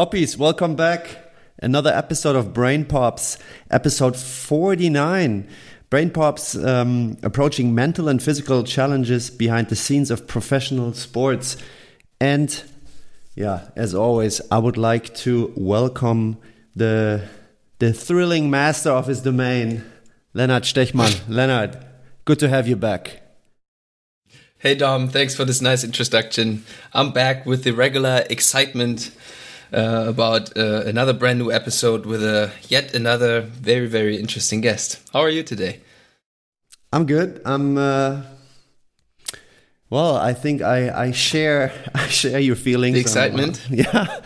Poppies, welcome back. Another episode of Brain Pops, episode 49. Brain Pops um, approaching mental and physical challenges behind the scenes of professional sports. And yeah, as always, I would like to welcome the, the thrilling master of his domain, Leonard Stechmann. Leonard, good to have you back. Hey Dom, thanks for this nice introduction. I'm back with the regular excitement uh, about uh, another brand new episode with a yet another very very interesting guest. How are you today? I'm good. I'm uh, well. I think I I share I share your feelings. The excitement. I'm, yeah,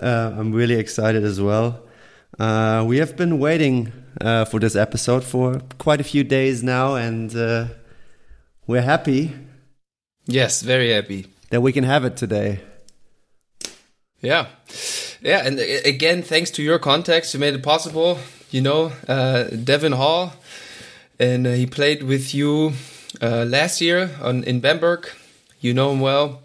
uh, I'm really excited as well. Uh, we have been waiting uh, for this episode for quite a few days now, and we're happy Yes, very happy that we can have it today. Yeah, yeah, and again, thanks to your contacts, you made it possible. You know, uh, Devon Hall, and uh, he played with you uh, last year on in Bamberg. You know him well,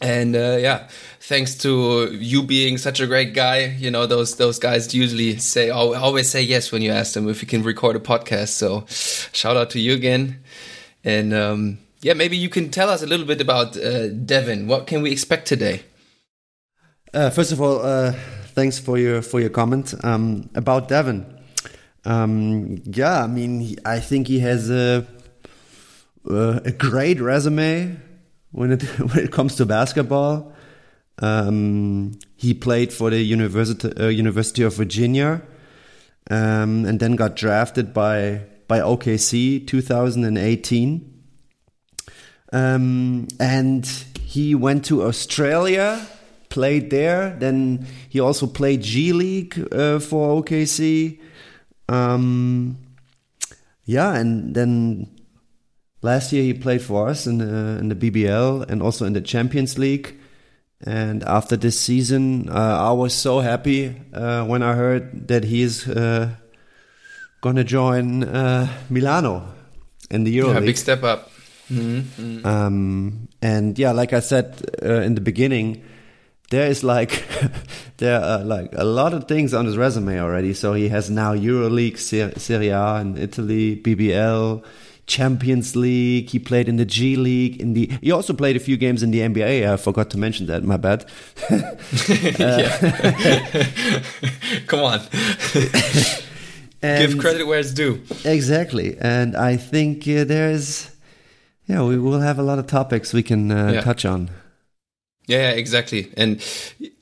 and uh, yeah, thanks to you being such a great guy. You know, those those guys usually say always say yes when you ask them if you can record a podcast. So, shout out to you again, and. Um, yeah, maybe you can tell us a little bit about uh, Devon. What can we expect today? Uh, first of all, uh, thanks for your for your comment um, about Devon. Um, yeah, I mean, he, I think he has a uh, a great resume when it when it comes to basketball. Um, he played for the University uh, University of Virginia, um, and then got drafted by by OKC 2018 um, and he went to Australia, played there. Then he also played G League uh, for OKC. Um, yeah, and then last year he played for us in the, in the BBL and also in the Champions League. And after this season, uh, I was so happy uh, when I heard that he's uh, going to join uh, Milano in the EuroLeague. Yeah, big step up. Mm-hmm. Um, and yeah, like I said uh, in the beginning, there is like there are like a lot of things on his resume already. So he has now EuroLeague, Ser- Serie A in Italy, BBL, Champions League. He played in the G League. In the he also played a few games in the NBA. I forgot to mention that. My bad. Come on. Give credit where it's due. Exactly, and I think uh, there's yeah, we will have a lot of topics we can uh, yeah. touch on. Yeah, exactly. And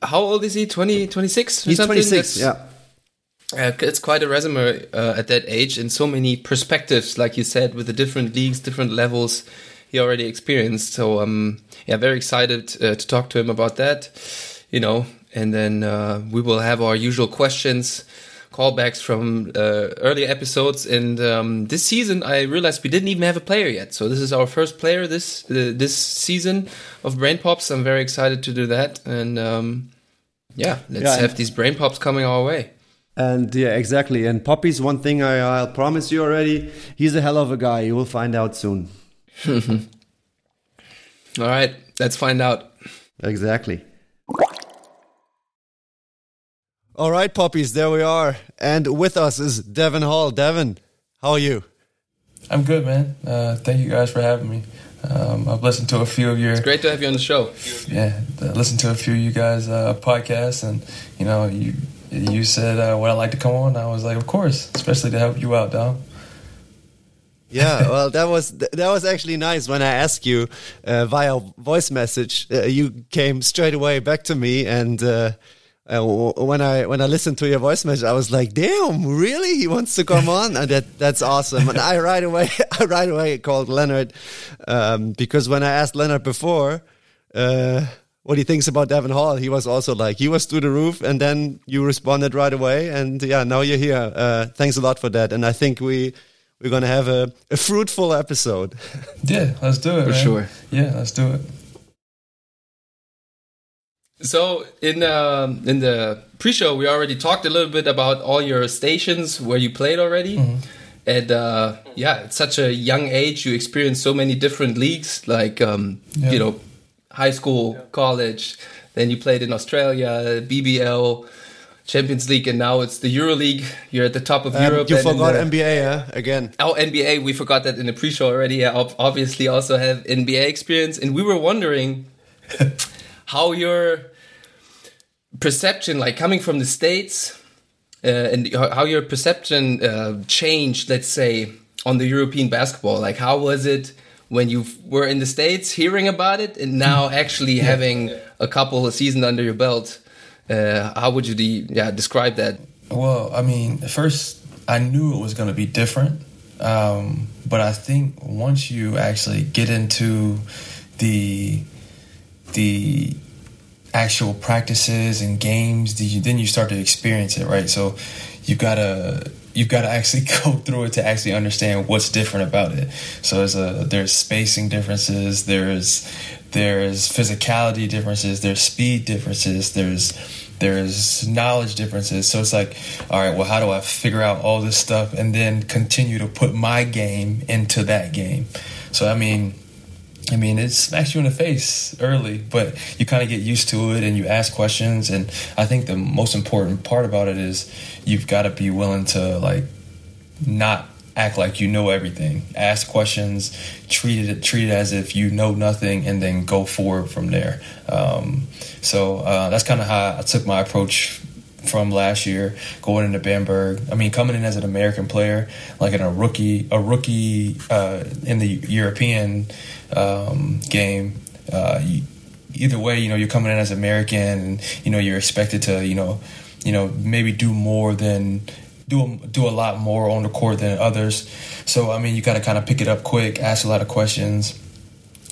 how old is he? 20, 26 He's 26, yeah. Uh, it's quite a resume uh, at that age and so many perspectives, like you said, with the different leagues, different levels he already experienced. So, um, yeah, very excited uh, to talk to him about that, you know, and then uh, we will have our usual questions callbacks from uh, earlier episodes. And um, this season, I realized we didn't even have a player yet. So this is our first player this uh, this season of Brain Pops. I'm very excited to do that. And um, yeah, let's yeah, have these Brain Pops coming our way. And yeah, exactly. And Poppy's one thing I, I'll promise you already. He's a hell of a guy. You will find out soon. All right, let's find out. Exactly. All right, puppies, there we are. And with us is Devon Hall. Devon, how are you? I'm good, man. Uh, thank you guys for having me. Um, I've listened to a few of your. It's great to have you on the show. Yeah, listened to a few of you guys' uh, podcasts, and you know, you you said uh, would I like to come on? I was like, of course, especially to help you out, Dom. Yeah, well, that was that was actually nice. When I asked you uh, via voice message, uh, you came straight away back to me and uh, uh, when I when I listened to your voice message, I was like, "Damn, really? He wants to come on?" And that that's awesome. And I right away, I right away called Leonard um, because when I asked Leonard before uh, what he thinks about Devon Hall, he was also like, he was through the roof. And then you responded right away, and yeah, now you're here. Uh, thanks a lot for that. And I think we we're gonna have a, a fruitful episode. Yeah, let's do it for man. sure. Yeah, let's do it. So in uh, in the pre-show, we already talked a little bit about all your stations where you played already, mm-hmm. and uh, yeah, at such a young age, you experienced so many different leagues, like um, yeah. you know, high school, college, Then you played in Australia, BBL, Champions League, and now it's the Euro League. You're at the top of Um, Europe. you forgot the- NBA yeah? again. Oh, NBA, we forgot that in the pre-show already. Yeah, ob- obviously also have NBA experience, and we were wondering how your perception, like coming from the states, uh, and how your perception uh, changed. Let's say on the European basketball. Like, how was it when you were in the states, hearing about it, and now actually having a couple of seasons under your belt? Uh, how would you de- yeah describe that? Well, I mean, first I knew it was going to be different, um, but I think once you actually get into the the actual practices and games, you, then you start to experience it, right? So you gotta you gotta actually go through it to actually understand what's different about it. So there's a there's spacing differences, there's there's physicality differences, there's speed differences, there's there's knowledge differences. So it's like, all right, well, how do I figure out all this stuff and then continue to put my game into that game? So I mean, I mean, it smacks you in the face early, but you kind of get used to it and you ask questions. And I think the most important part about it is you've got to be willing to like not act like you know everything. Ask questions, treat it treat it as if you know nothing, and then go forward from there. Um, so uh, that's kind of how I took my approach from last year going into Bamberg. I mean, coming in as an American player, like in a rookie, a rookie uh, in the European um, game. Uh, either way, you know, you're coming in as American, and you know you're expected to, you know, you know, maybe do more than do a, do a lot more on the court than others. So I mean, you got to kind of pick it up quick, ask a lot of questions,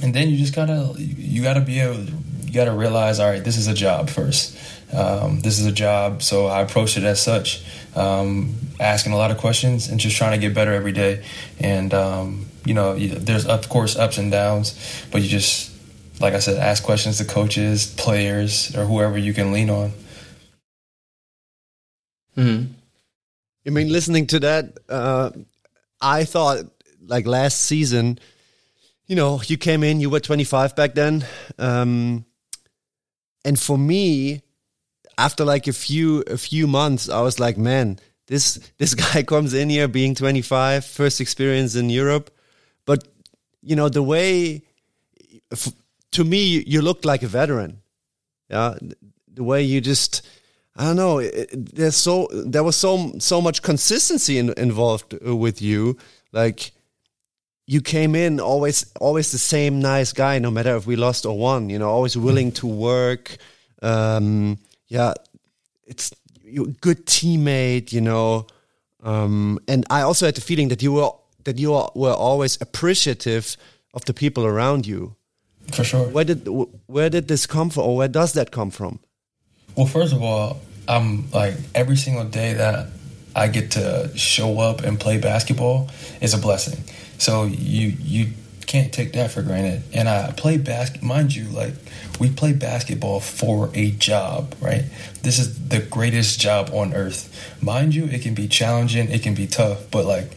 and then you just gotta you got to be able you got to realize, all right, this is a job first. Um, this is a job, so I approached it as such, um, asking a lot of questions and just trying to get better every day. And um, you know, there's of course ups and downs, but you just, like I said, ask questions to coaches, players, or whoever you can lean on. Mhm. I mean, listening to that, uh, I thought like last season, you know, you came in, you were 25 back then. Um, and for me, after like a few, a few months, I was like, man, this, this guy comes in here being 25, first experience in Europe. But, you know, the way, to me, you looked like a veteran. Yeah. The way you just, I don't know. It- there's so there was so so much consistency in, involved uh, with you. Like you came in always always the same nice guy, no matter if we lost or won. You know, always willing to work. Um, yeah, it's you good teammate. You know, um, and I also had the feeling that you were that you were always appreciative of the people around you. For sure. Where did where did this come from, or where does that come from? Well, first of all, I'm like every single day that I get to show up and play basketball is a blessing. So you you can't take that for granted. And I play basket, mind you, like we play basketball for a job, right? This is the greatest job on earth. Mind you, it can be challenging, it can be tough, but like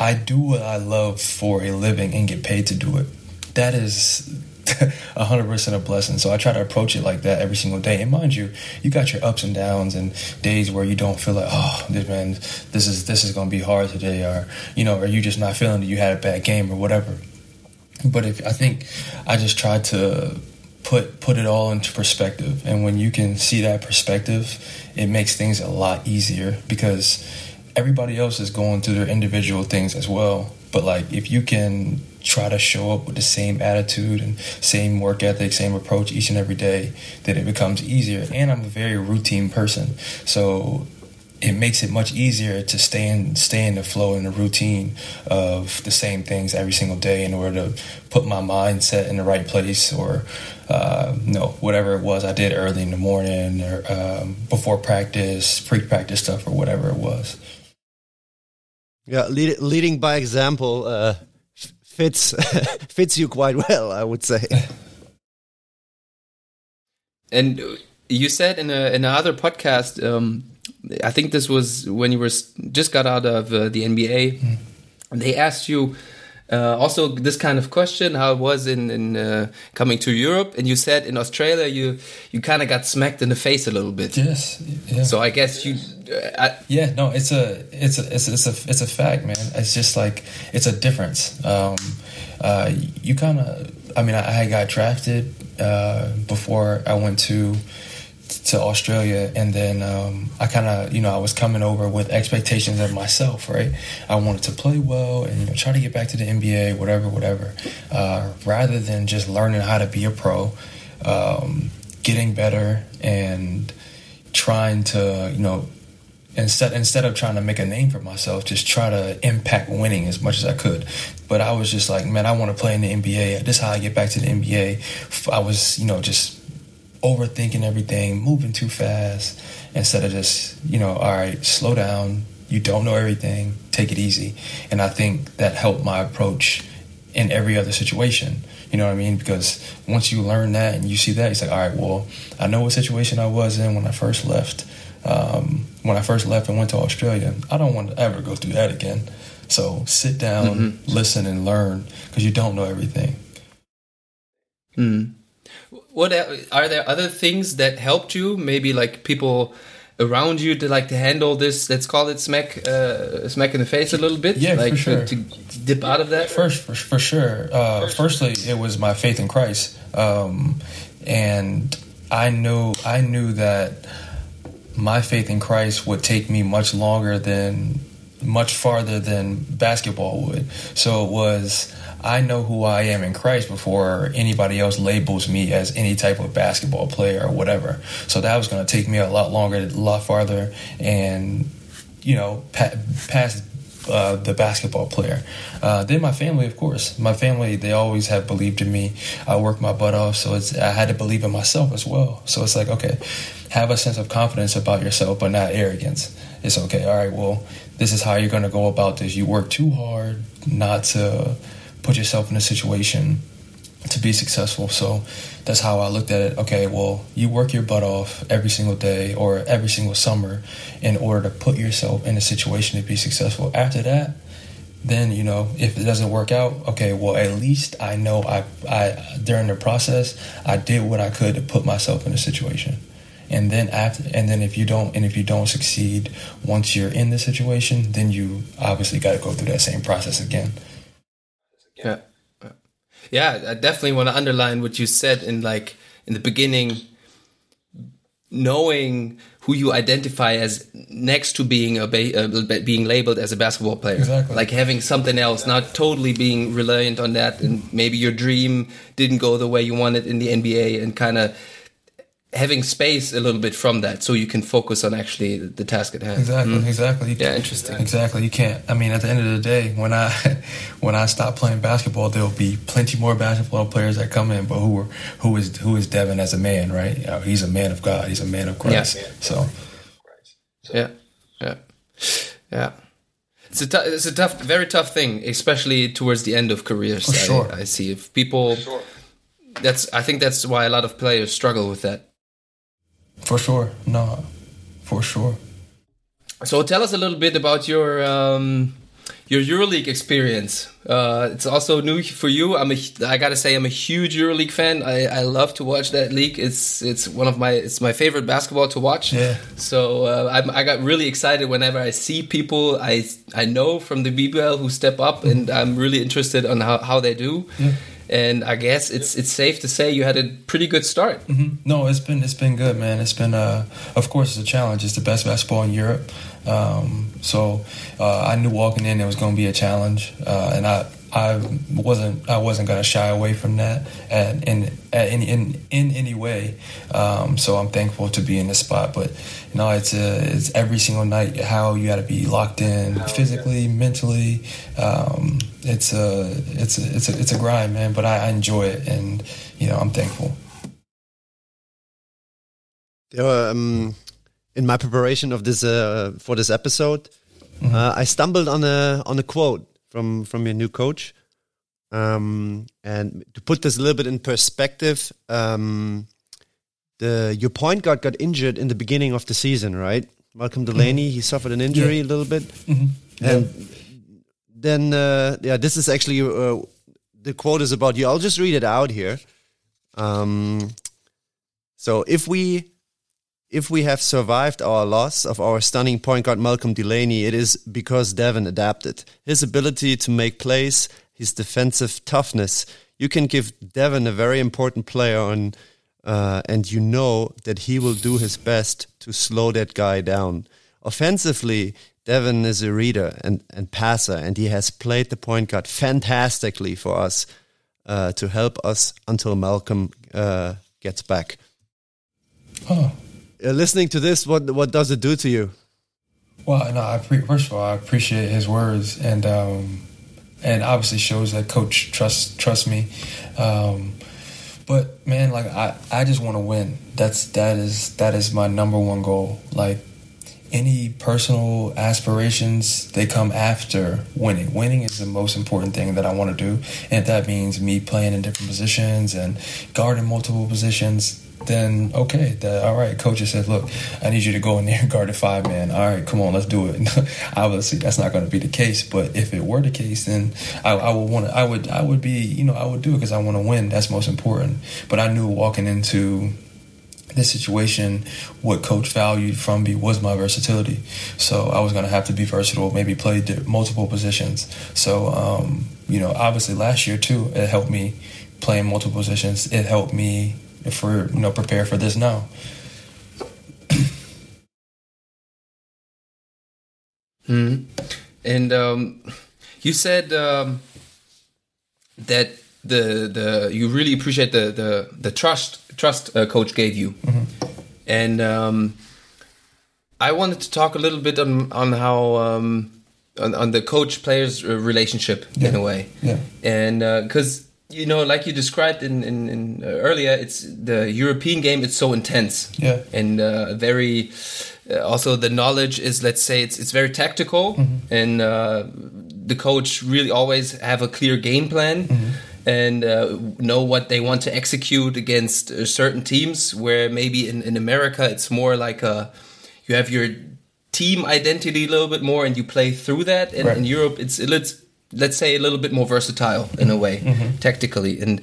I do what I love for a living and get paid to do it. That is 100% a blessing. So I try to approach it like that every single day. And mind you, you got your ups and downs and days where you don't feel like, oh, this man, this is this is going to be hard today, or you know, or you just not feeling that you had a bad game or whatever. But if I think I just try to put put it all into perspective, and when you can see that perspective, it makes things a lot easier because everybody else is going through their individual things as well. But like if you can try to show up with the same attitude and same work ethic, same approach each and every day, then it becomes easier. And I'm a very routine person, so it makes it much easier to stay in stay in the flow and the routine of the same things every single day in order to put my mindset in the right place or uh, no whatever it was I did early in the morning or um, before practice, pre-practice stuff or whatever it was. Yeah, lead, leading by example uh, fits fits you quite well, I would say. And you said in a in another podcast, um, I think this was when you were just got out of uh, the NBA. They asked you Uh, also, this kind of question, how it was in, in uh, coming to Europe, and you said in Australia you you kind of got smacked in the face a little bit. Yes. Yeah. So I guess you. Uh, yeah. No. It's a. It's a. It's a. It's a. It's a fact, man. It's just like it's a difference. Um, uh, you kind of. I mean, I, I got drafted uh, before I went to to Australia, and then um, I kind of, you know, I was coming over with expectations of myself, right? I wanted to play well and you know, try to get back to the NBA, whatever, whatever, uh, rather than just learning how to be a pro, um, getting better and trying to, you know, instead instead of trying to make a name for myself, just try to impact winning as much as I could. But I was just like, man, I want to play in the NBA. This is how I get back to the NBA. I was, you know, just overthinking everything, moving too fast, instead of just, you know, all right, slow down. You don't know everything. Take it easy. And I think that helped my approach in every other situation. You know what I mean? Because once you learn that and you see that, it's like, all right, well, I know what situation I was in when I first left. Um, when I first left and went to Australia, I don't want to ever go through that again. So sit down, mm-hmm. listen, and learn because you don't know everything. Mm what are there other things that helped you? Maybe like people around you to like to handle this. Let's call it smack, uh, smack in the face a little bit. Yeah, like for sure. To, to dip out of that. First, for, for sure. Uh, First. Firstly, it was my faith in Christ, um, and I knew I knew that my faith in Christ would take me much longer than much farther than basketball would. So it was I know who I am in Christ before anybody else labels me as any type of basketball player or whatever. So that was going to take me a lot longer, a lot farther, and you know, pa- past uh, the basketball player. Uh, then my family, of course, my family they always have believed in me. I worked my butt off, so it's I had to believe in myself as well. So it's like okay, have a sense of confidence about yourself, but not arrogance. It's okay. All right, well, this is how you're going to go about this. You work too hard not to put yourself in a situation to be successful. So that's how I looked at it. Okay, well, you work your butt off every single day or every single summer in order to put yourself in a situation to be successful. After that, then you know if it doesn't work out, okay, well at least I know I I during the process I did what I could to put myself in a situation. And then after and then if you don't and if you don't succeed once you're in the situation, then you obviously got to go through that same process again. Yeah. Yeah, I definitely want to underline what you said in like in the beginning knowing who you identify as next to being a uh, being labeled as a basketball player exactly. like having something else not totally being reliant on that and maybe your dream didn't go the way you wanted in the NBA and kind of having space a little bit from that so you can focus on actually the task at hand. Exactly mm. exactly. You yeah interesting. Exactly you can't i mean at the end of the day when i when i stop playing basketball there'll be plenty more basketball players that come in but who are who is who is devon as a man right? You know, he's a man of god he's a man of christ. Yeah. so. Yeah yeah yeah. It's a, t- it's a tough very tough thing especially towards the end of careers For sure. I, I see. If people sure. that's i think that's why a lot of players struggle with that for sure. No, for sure. So tell us a little bit about your um, your EuroLeague experience. Uh, it's also new for you. I'm a, I gotta say I'm a huge EuroLeague fan. I, I love to watch that league. It's it's one of my it's my favorite basketball to watch. Yeah. So uh, i I got really excited whenever I see people I I know from the BBL who step up, and I'm really interested on how, how they do. Yeah and I guess it's it's safe to say you had a pretty good start. Mm-hmm. No, it's been it's been good, man. It's been uh, of course it's a challenge. It's the best basketball in Europe, um, so uh, I knew walking in it was going to be a challenge, uh, and I I wasn't I wasn't gonna shy away from that at, in at any in in any way. Um, so I'm thankful to be in this spot. But you know, it's a, it's every single night how you got to be locked in physically, mentally. Um, it's a it's a, it's a it's a grind, man. But I, I enjoy it, and you know, I'm thankful. There were, um, in my preparation of this uh, for this episode, mm-hmm. uh, I stumbled on a on a quote from from your new coach. Um, and to put this a little bit in perspective, um, the your point guard got injured in the beginning of the season, right? Malcolm mm-hmm. Delaney, mm -hmm. he suffered an injury yeah. a little bit, mm -hmm. and then uh, yeah, this is actually uh, the quote is about you. I'll just read it out here. Um, so if we if we have survived our loss of our stunning point guard Malcolm Delaney, it is because Devon adapted. His ability to make plays, his defensive toughness. You can give Devon a very important player on, uh, and you know that he will do his best to slow that guy down. Offensively, Devon is a reader and, and passer, and he has played the point guard fantastically for us uh, to help us until Malcolm uh, gets back. Oh, listening to this, what what does it do to you? Well, no. I pre- first of all, I appreciate his words, and um, and obviously shows that coach trusts trusts me. Um, but man, like I, I just want to win. That's that is that is my number one goal. Like any personal aspirations, they come after winning. Winning is the most important thing that I want to do, and that means me playing in different positions and guarding multiple positions, then okay, that, all right. Coach said, "Look, I need you to go in there and guard a five man." All right, come on, let's do it. Obviously, that's not going to be the case, but if it were the case, then I, I would want to. I would. I would be. You know, I would do it because I want to win. That's most important. But I knew walking into this situation, what coach valued from me was my versatility. So I was going to have to be versatile, maybe play multiple positions. So, um, you know, obviously last year too, it helped me play in multiple positions. It helped me for, you know, prepare for this now. Mm. And um, you said um, that the the you really appreciate the the the trust trust uh, coach gave you, and um, I wanted to talk a little bit on on how um, on, on the coach players uh, relationship in a way, Yeah. and because you know, like you described in, in, in uh, earlier, it's the European game. It's so intense, Yeah. and uh, very. Uh, also, the knowledge is, let's say, it's it's very tactical, and uh, the coach really always have a clear game plan. And uh, know what they want to execute against uh, certain teams. Where maybe in, in America it's more like a, you have your team identity a little bit more, and you play through that. And Right. in Europe, it's let's let's say a little bit more versatile in a way, mm-hmm. Mm-hmm. tactically. And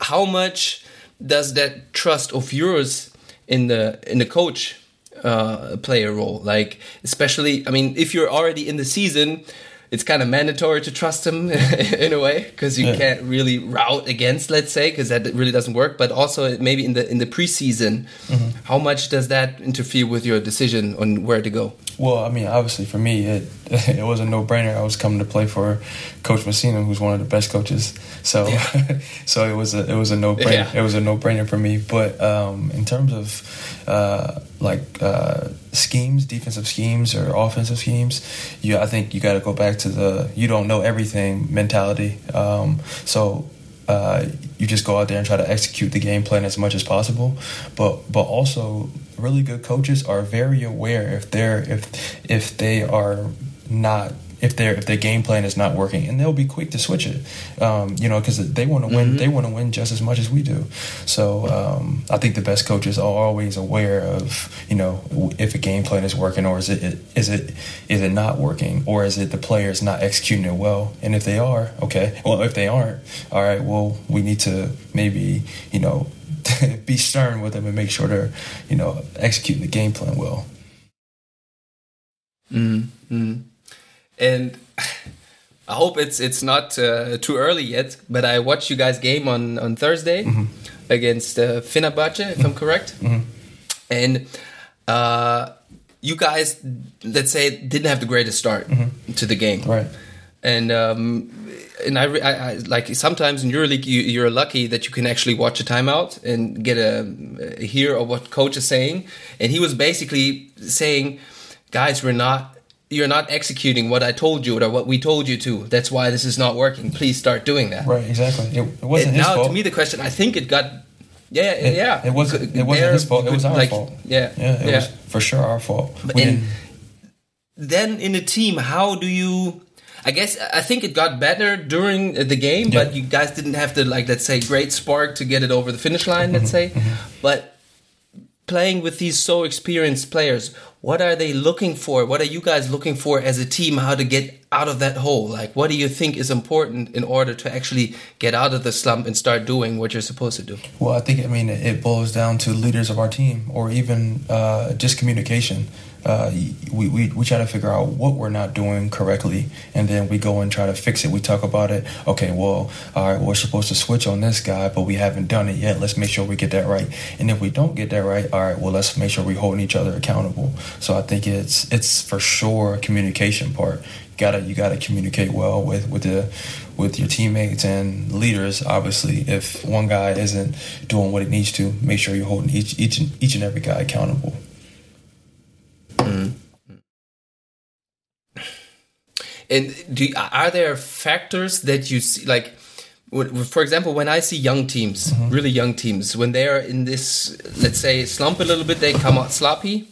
how much does that trust of yours in the in the coach uh, play a role? Like, especially, I mean, if you're already in the season, it's kind of mandatory to trust him in a way because you Yeah. can't really route against, let's say, because that really doesn't work. But also, maybe in the in the preseason, mm-hmm. how much does that interfere with your decision on where to go? Well, I mean, obviously for me, it it was a no brainer. I was coming to play for Coach Messina, who's one of the best coaches. So, so it was a it was a no brainer. Yeah. It was a no brainer for me. But um, in terms of uh, like uh, schemes, defensive schemes or offensive schemes, you I think you got to go back to the you don't know everything mentality. Um, so uh, you just go out there and try to execute the game plan as much as possible. But but also really good coaches are very aware if they're if if they are not if their if their game plan is not working, and they'll be quick to switch it. Um, you know, because they want to win. They want to win just as much as we do. So um, I think the best coaches are always aware of you know if a game plan is working or is it is it is it not working or is it the players not executing it well. And if they are, okay. Well, if they aren't, all right. Well, we need to maybe you know be stern with them and make sure they're you know executing the game plan well. And I hope it's it's not uh, too early yet. But I watched you guys game on on Thursday against uh, Fenerbahce, if I'm correct, and uh, you guys, let's say, didn't have the greatest start to the game, Right. and um, and I, I, I like sometimes in EuroLeague you, you're lucky that you can actually watch a timeout and get a, a hear of what coach is saying, and he was basically saying, guys, we're not. You're not executing what I told you or what we told you to. That's why this is not working. Please start doing that. Right. Exactly. It, it wasn't And his now, fault. to me, the question I think it got, yeah, It- yeah. it wasn't- it wasn't his fault, it was our like, fault. Yeah, Yeah, it yeah. was for sure our fault. But and then in a team, how do you? I guess I think it got better during the game, Yeah. but you guys didn't have the like let's say great spark to get it over the finish line. Let's say, Mm-hmm, but playing with these so experienced players, what are they looking for? What are you guys looking for as a team? How to get out of that hole? Like, what do you think is important in order to actually get out of the slump and start doing what you're supposed to do? Well, I think, I mean, it boils down to leaders of our team or even uh, just communication uh, we, we, we try to figure out what we're not doing correctly and then we go and try to fix it. We talk about it. Okay well all right we're supposed to switch on this guy but we haven't done it yet. Let's make sure we get that right. And if we don't get that right all right well let's make sure we're holding each other accountable. So i think it's it's for sure communication part. You gotta you gotta communicate well with with the with your teammates and leaders. Obviously if one guy isn't doing what it needs to make sure you're holding each each each and every guy accountable Mm. And do, are there factors that you see, like, for example, when I see young teams, mm-hmm. really young teams, when they are in this, let's say, slump a little bit, they come out sloppy.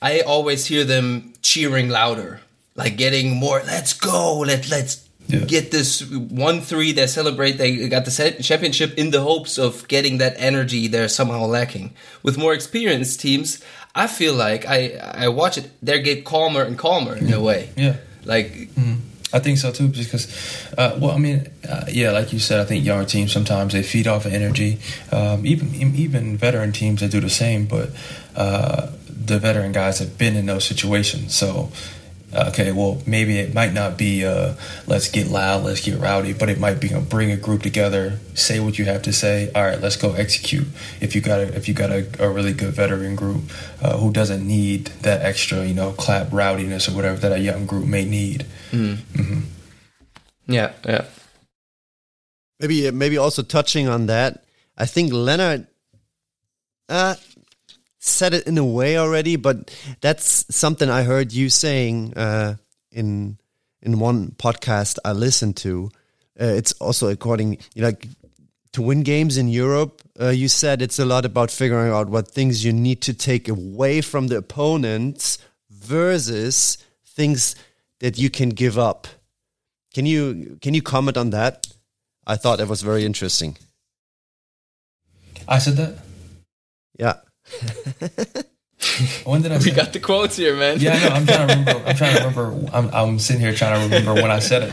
I always hear them cheering louder, like getting more. Let's go! Let let's yeah. get this one three. They celebrate. They got the championship in the hopes of getting that energy they're somehow lacking. With more experienced teams, I feel like I I watch it. They get calmer and calmer in a way. Yeah, like. Mm. I think so too, because, uh, well, I mean, uh, yeah, like you said, I think younger teams sometimes they feed off of energy. Um, even even veteran teams they do the same, but uh, the veteran guys have been in those situations, so okay, well, maybe it might not be uh, let's get loud, let's get rowdy, but it might be bring a group together, say what you have to say. All right, let's go execute. If you got a, if you got a, a really good veteran group uh, who doesn't need that extra, you know, clap rowdiness or whatever that a young group may need. Mm. Mm-hmm. Yeah, yeah. Maybe maybe also touching on that. I think Leonard. Uh, said it in a way already, but that's something I heard you saying uh, in in one podcast I listened to. Uh, it's also according like to win games in Europe. Uh, you said it's a lot about figuring out what things you need to take away from the opponents versus things that you can give up. Can you can you comment on that? I thought that was very interesting. I said that. Yeah. When did I? We got the quotes here, man. Yeah, no, I'm trying to remember. I'm trying to remember. I'm, I'm sitting here trying to remember when I said it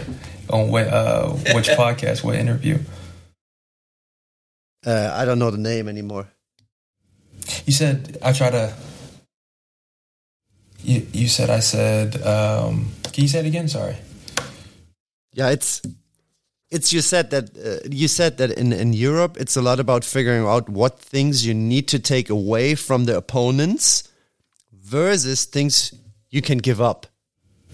on what, uh, which podcast, what interview. Uh, I don't know the name anymore. You said I try to. You you said I said. Um, can you say it again? Sorry. Yeah, it's it's you said that uh, you said that in in Europe it's a lot about figuring out what things you need to take away from the opponents versus things you can give up.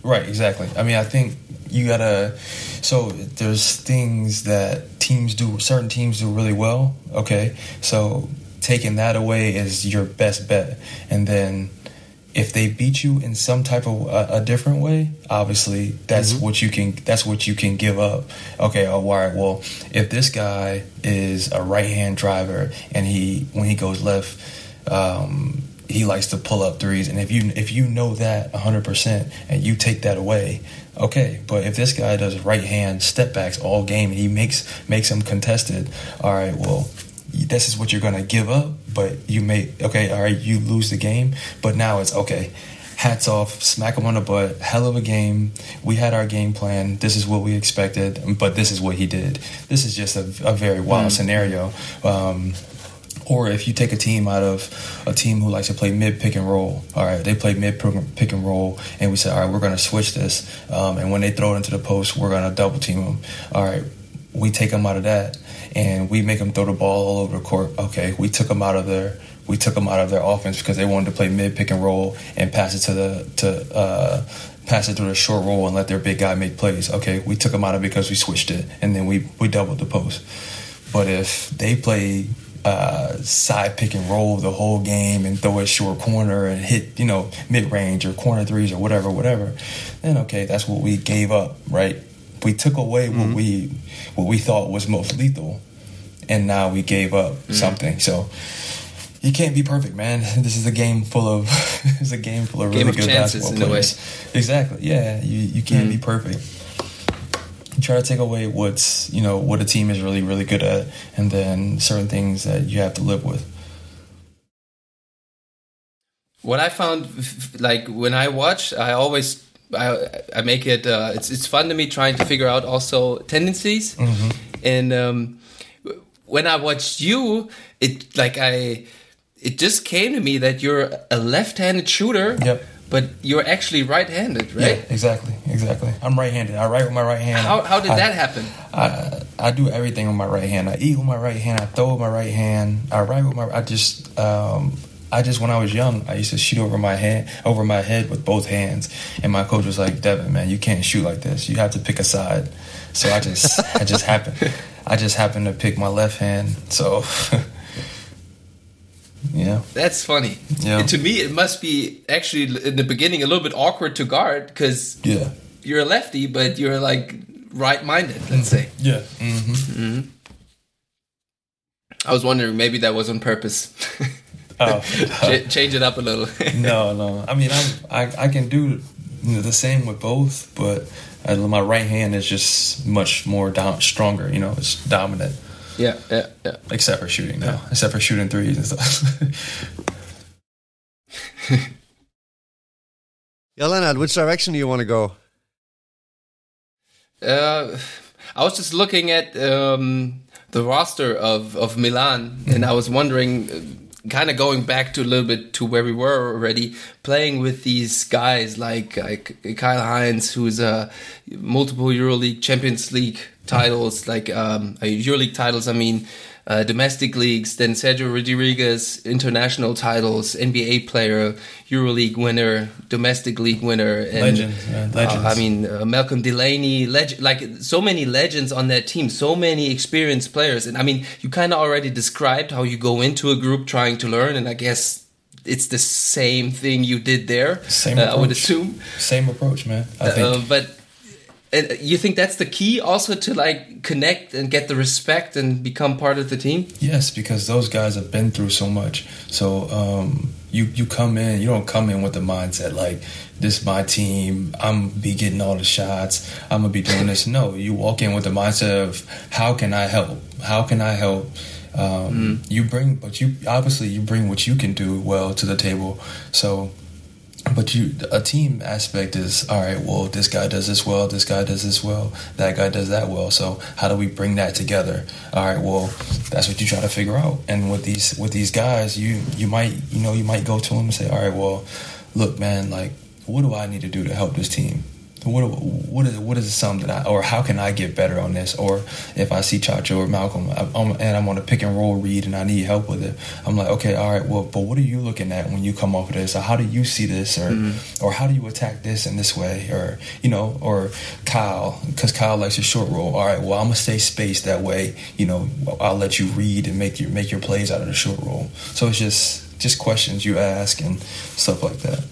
Right, exactly. I mean, I think you gotta. So there's things that teams do, certain teams do really well. Okay, so taking that away is your best bet, and then if they beat you in some type of a, a different way, obviously that's mm-hmm. what you can that's what you can give up. Okay, oh, all right. Well, if this guy is a right hand driver and he when he goes left, um, he likes to pull up threes, and if you if you know that 100 percent and you take that away, okay. But if this guy does right hand step backs all game and he makes makes them contested, all right. Well, this is what you're going to give up, but you may, okay, all right, you lose the game, but now it's okay. Hats off, smack him on the butt. Hell of a game. We had our game plan. This is what we expected, but this is what he did. This is just a, a very wild mm. scenario. Um, or if you take a team out of a team who likes to play mid pick and roll, all right, they play mid pick and roll, and we say, all right, we're going to switch this. Um, and when they throw it into the post, we're going to double team them. All right, we take them out of that and we make them throw the ball all over the court. Okay, we took them out of their we took them out of their offense because they wanted to play mid pick and roll and pass it to the to uh, pass it through the short roll and let their big guy make plays. Okay, we took them out of it because we switched it and then we we doubled the post. But if they play uh, side pick and roll the whole game and throw a short corner and hit you know mid range or corner threes or whatever whatever, then okay, that's what we gave up, right? We took away mm-hmm. what we what we thought was most lethal, and now we gave up mm-hmm. something. So you can't be perfect, man. This is a game full of it's a game full of game really of good basketball players. Exactly. Yeah, you you can't mm-hmm. be perfect. You try to take away what's you know what a team is really really good at, and then certain things that you have to live with. what I found, like when I watch, I always I, I make it. Uh, it's it's fun to me trying to figure out also tendencies, mm-hmm. and um, when I watched you, it like I, it just came to me that you're a left-handed shooter. Yep. But you're actually right-handed, right? Yeah, exactly, exactly. I'm right-handed. I write with my right hand. How, how did I, that happen? I I do everything with my right hand. I eat with my right hand. I throw with my right hand. I write with my. I just um, I just when I was young, I used to shoot over my head over my head with both hands, and my coach was like, "Devon, man, you can't shoot like this. You have to pick a side." So I just I just happened I just happened to pick my left hand. So yeah, that's funny. Yeah, and to me, it must be actually in the beginning a little bit awkward to guard because yeah, you're a lefty, but you're like right-minded. Let's say yeah. Mm-hmm. Mm-hmm. I was wondering maybe that was on purpose. Oh, Ch- change it up a little. no, no. I mean, I'm, I I can do the same with both, but uh, my right hand is just much more dom- stronger. You know, it's dominant. Yeah, yeah, yeah. Except for shooting, though. Yeah. Except for shooting threes and stuff. yeah, Leonard, which direction do you want to go? Uh, I was just looking at um, the roster of of Milan, mm-hmm. and I was wondering kind of going back to a little bit to where we were already playing with these guys like, like Kyle Hines, who's a multiple EuroLeague Champions League titles, like um, EuroLeague titles. I mean, uh, domestic leagues, then Sergio Rodriguez, international titles, NBA player, EuroLeague winner, domestic league winner, and legends. Yeah, legends. Uh, I mean, uh, Malcolm Delaney, leg- like so many legends on that team, so many experienced players, and I mean, you kind of already described how you go into a group trying to learn, and I guess it's the same thing you did there. Same, uh, I would assume. Same approach, man. I think. Uh, but you think that's the key also to like connect and get the respect and become part of the team? Yes because those guys have been through so much. So um, you you come in you don't come in with the mindset like this is my team i'm be getting all the shots i'm gonna be doing this. No you walk in with the mindset of how can i help? How can i help? Um, mm. you bring but you obviously you bring what you can do well to the table. So but you a team aspect is all right well this guy does this well this guy does this well that guy does that well. So how do we bring that together? All right well that's what you try to figure out. And with these with these guys you you might you know you might go to them and say all right well look man like what do i need to do to help this team what what is what is something that I or how can I get better on this? Or if I see Chacho or Malcolm I'm, and I'm on a pick and roll read and I need help with it, I'm like, okay, all right, well, but what are you looking at when you come off of this? Or how do you see this? Or mm-hmm. or how do you attack this in this way? Or you know, or Kyle, because Kyle likes a short roll. All right, well, I'm gonna stay spaced that way. You know, I'll let you read and make your make your plays out of the short roll. So it's just just questions you ask and stuff like that.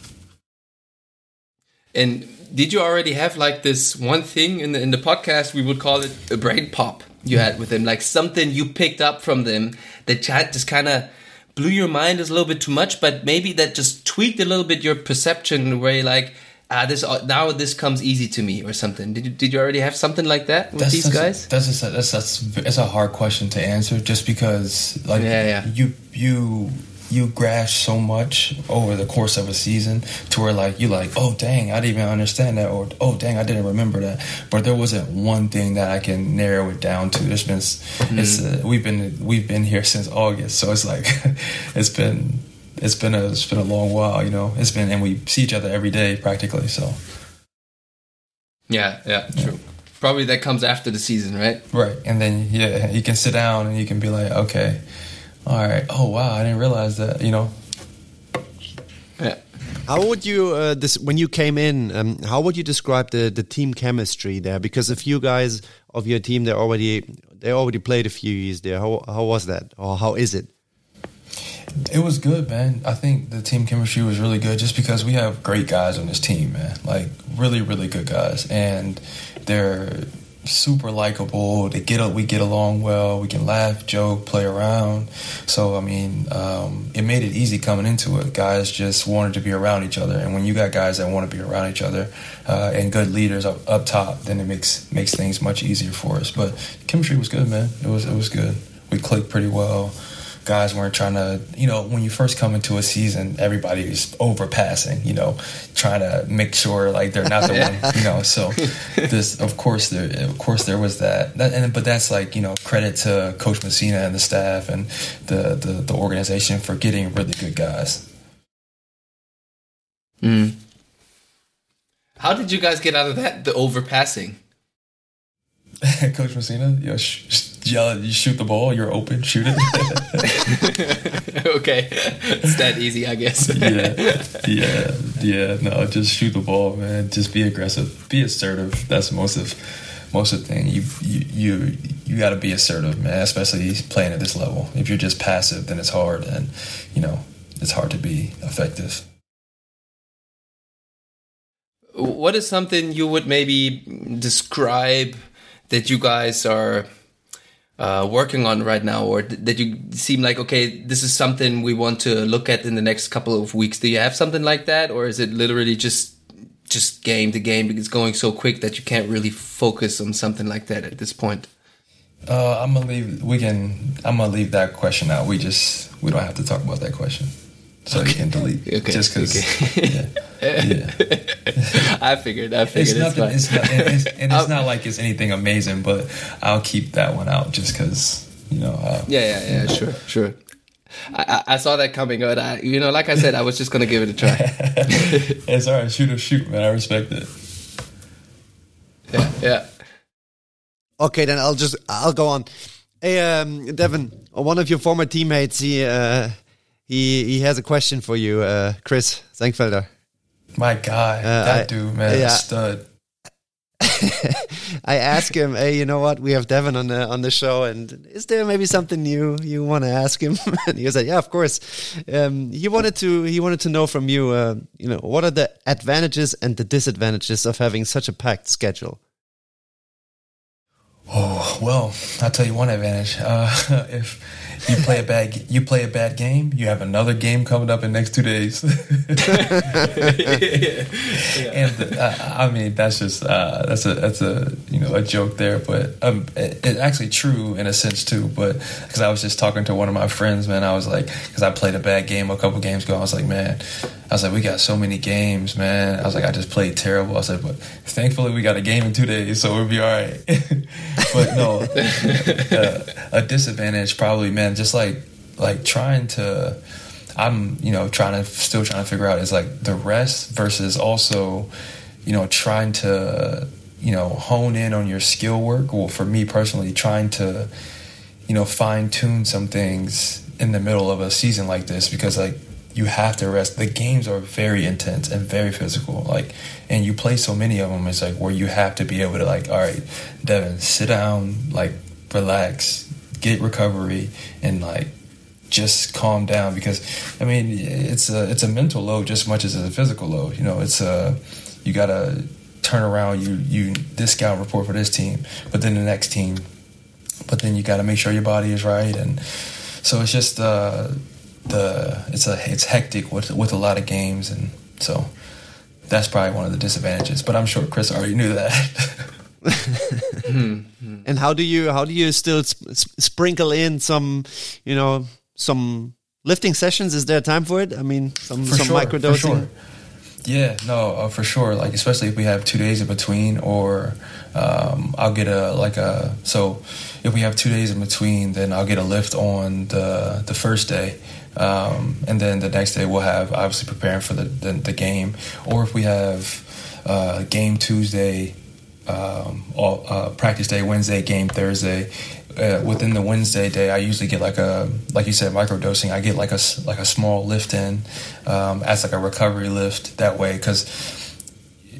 And did you already have like this one thing in the in the podcast? We would call it a brain pop you had with them, like something you picked up from them that just kind of blew your mind a little bit too much, but maybe that just tweaked a little bit your perception, where you're like. Ah, this now this comes easy to me or something. Did you did you already have something like that with that's, these that's guys? That's a, that's that's it's a hard question to answer, just because like yeah, yeah. you you you grasp so much over the course of a season to where like you like oh dang I didn't even understand that or oh dang I didn't remember that. But there wasn't one thing that I can narrow it down to. There's been mm-hmm. it's uh, we've been we've been here since August so it's like it's been it's been a it's been a long while you know? It's been and we see each other every day practically so. Yeah yeah true. Yeah. probably that comes after the season right? Right and then yeah you can sit down and you can be like okay all right. Oh wow, I didn't realize that. You know. Yeah. How would you uh, this when you came in? Um, how would you describe the the team chemistry there? Because a few guys of your team they already they already played a few years there. How how was that, or how is it? It was good, man. I think the team chemistry was really good, just because we have great guys on this team, man. Like really, really good guys, and they're super likable. They get we get along well. We can laugh, joke, play around. So I mean, um, it made it easy coming into it. Guys just wanted to be around each other, and when you got guys that want to be around each other uh, and good leaders up, up top, then it makes makes things much easier for us. But chemistry was good, man. It was it was good. We clicked pretty well. Guys weren't trying to, you know, when you first come into a season, everybody is overpassing, you know, trying to make sure like they're not the one, you know. So this, of course, there, of course, there was that. that and but that's like you know credit to Coach Messina and the staff and the the, the organization for getting really good guys. Mm. How did you guys get out of that? The overpassing. Coach Messina, you know, sh- yell, you shoot the ball, you're open, shoot it. okay, it's that easy, I guess. yeah, yeah, yeah. No, just shoot the ball, man. Just be aggressive, be assertive. That's most of most of the thing. You you you you got to be assertive, man. Especially playing at this level. If you're just passive, then it's hard, and you know it's hard to be effective. What is something you would maybe describe? That you guys are uh, working on right now, or that you seem like okay, this is something we want to look at in the next couple of weeks? Do you have something like that, or is it literally just just game to game because it's going so quick that you can't really focus on something like that at this point? Uh, I'm gonna leave. We can. I'm gonna leave that question out. We just we don't have to talk about that question so okay. you can delete okay. just because. Okay. yeah, yeah. I figured. I figured. It's, nothing. It's, not, and it's, and it's not like it's anything amazing, but I'll keep that one out just because you know. Uh, yeah, yeah, yeah. Sure, sure. I, I, saw that coming, but I, you know, like I said, I was just gonna give it a try. it's all right. Shoot or shoot, man. I respect it. Yeah, yeah. Okay, then I'll just I'll go on. Hey, um, Devon, one of your former teammates, he uh, he he has a question for you, uh, Chris Sengfelder. My guy, uh, that I, dude, man, yeah. stud. I asked him, "Hey, you know what? We have Devon on the on the show, and is there maybe something new you want to ask him?" and he was like, "Yeah, of course." Um, he wanted to he wanted to know from you, uh, you know, what are the advantages and the disadvantages of having such a packed schedule? Oh well, I'll tell you one advantage. Uh, if you play a bad you play a bad game, you have another game coming up in next two days. yeah. And uh, I mean that's just uh, that's a that's a you know a joke there, but um, it, it's actually true in a sense too. But because I was just talking to one of my friends, man, I was like, because I played a bad game a couple games ago, I was like, man, I was like, we got so many games, man. I was like, I just played terrible. I said, but thankfully we got a game in two days, so we'll be all right. but no, uh, a disadvantage probably, man, just like like trying to. I'm, you know, trying to still trying to figure out is like the rest versus also, you know, trying to, you know, hone in on your skill work. Well, for me personally, trying to, you know, fine tune some things in the middle of a season like this because like you have to rest. The games are very intense and very physical. Like, and you play so many of them. It's like where you have to be able to like, all right, Devon, sit down, like, relax, get recovery, and like, just calm down because, I mean, it's a it's a mental load just as much as it's a physical load. You know, it's a you gotta turn around. You you this scout report for this team, but then the next team, but then you got to make sure your body is right and. So it's just uh, the it's a it's hectic with with a lot of games, and so that's probably one of the disadvantages. But I'm sure Chris already knew that. and how do you how do you still sp sprinkle in some you know some lifting sessions? Is there time for it? I mean, some for some sure, microdosing. Sure. Yeah, no, uh, for sure. Like especially if we have two days in between, or um, I'll get a like a so if we have two days in between, then I'll get a lift on the the first day, um, and then the next day we'll have obviously preparing for the, the, the game. Or if we have uh, game Tuesday, um, all, uh, practice day Wednesday, game Thursday. Uh, within the Wednesday day, I usually get like a like you said micro dosing. I get like a like a small lift in um, as like a recovery lift that way because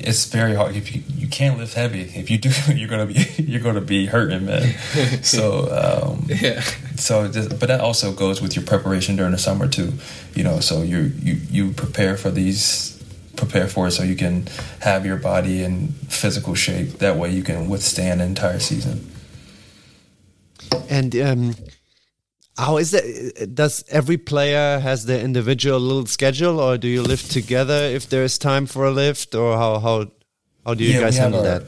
it's very hard if you you can't lift heavy if you do you're gonna be you're gonna be hurting man so um, yeah so just, but that also goes with your preparation during the summer too you know so you you you prepare for these prepare for it so you can have your body in physical shape that way you can withstand an entire season and um how is it? Does every player has their individual little schedule, or do you lift together if there is time for a lift, or how how how do you yeah, guys handle that?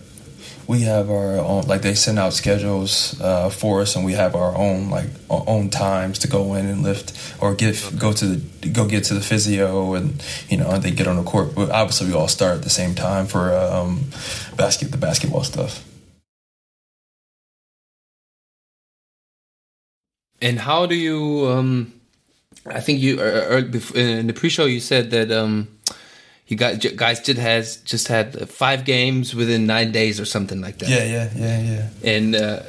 We have our own like they send out schedules uh, for us, and we have our own like our own times to go in and lift or get go to the go get to the physio, and you know, and they get on the court. But obviously, we all start at the same time for um, basket the basketball stuff. And how do you? Um, I think you uh, in the pre-show you said that um, you guys guys just has just had five games within nine days or something like that. Yeah, yeah, yeah, yeah. And uh,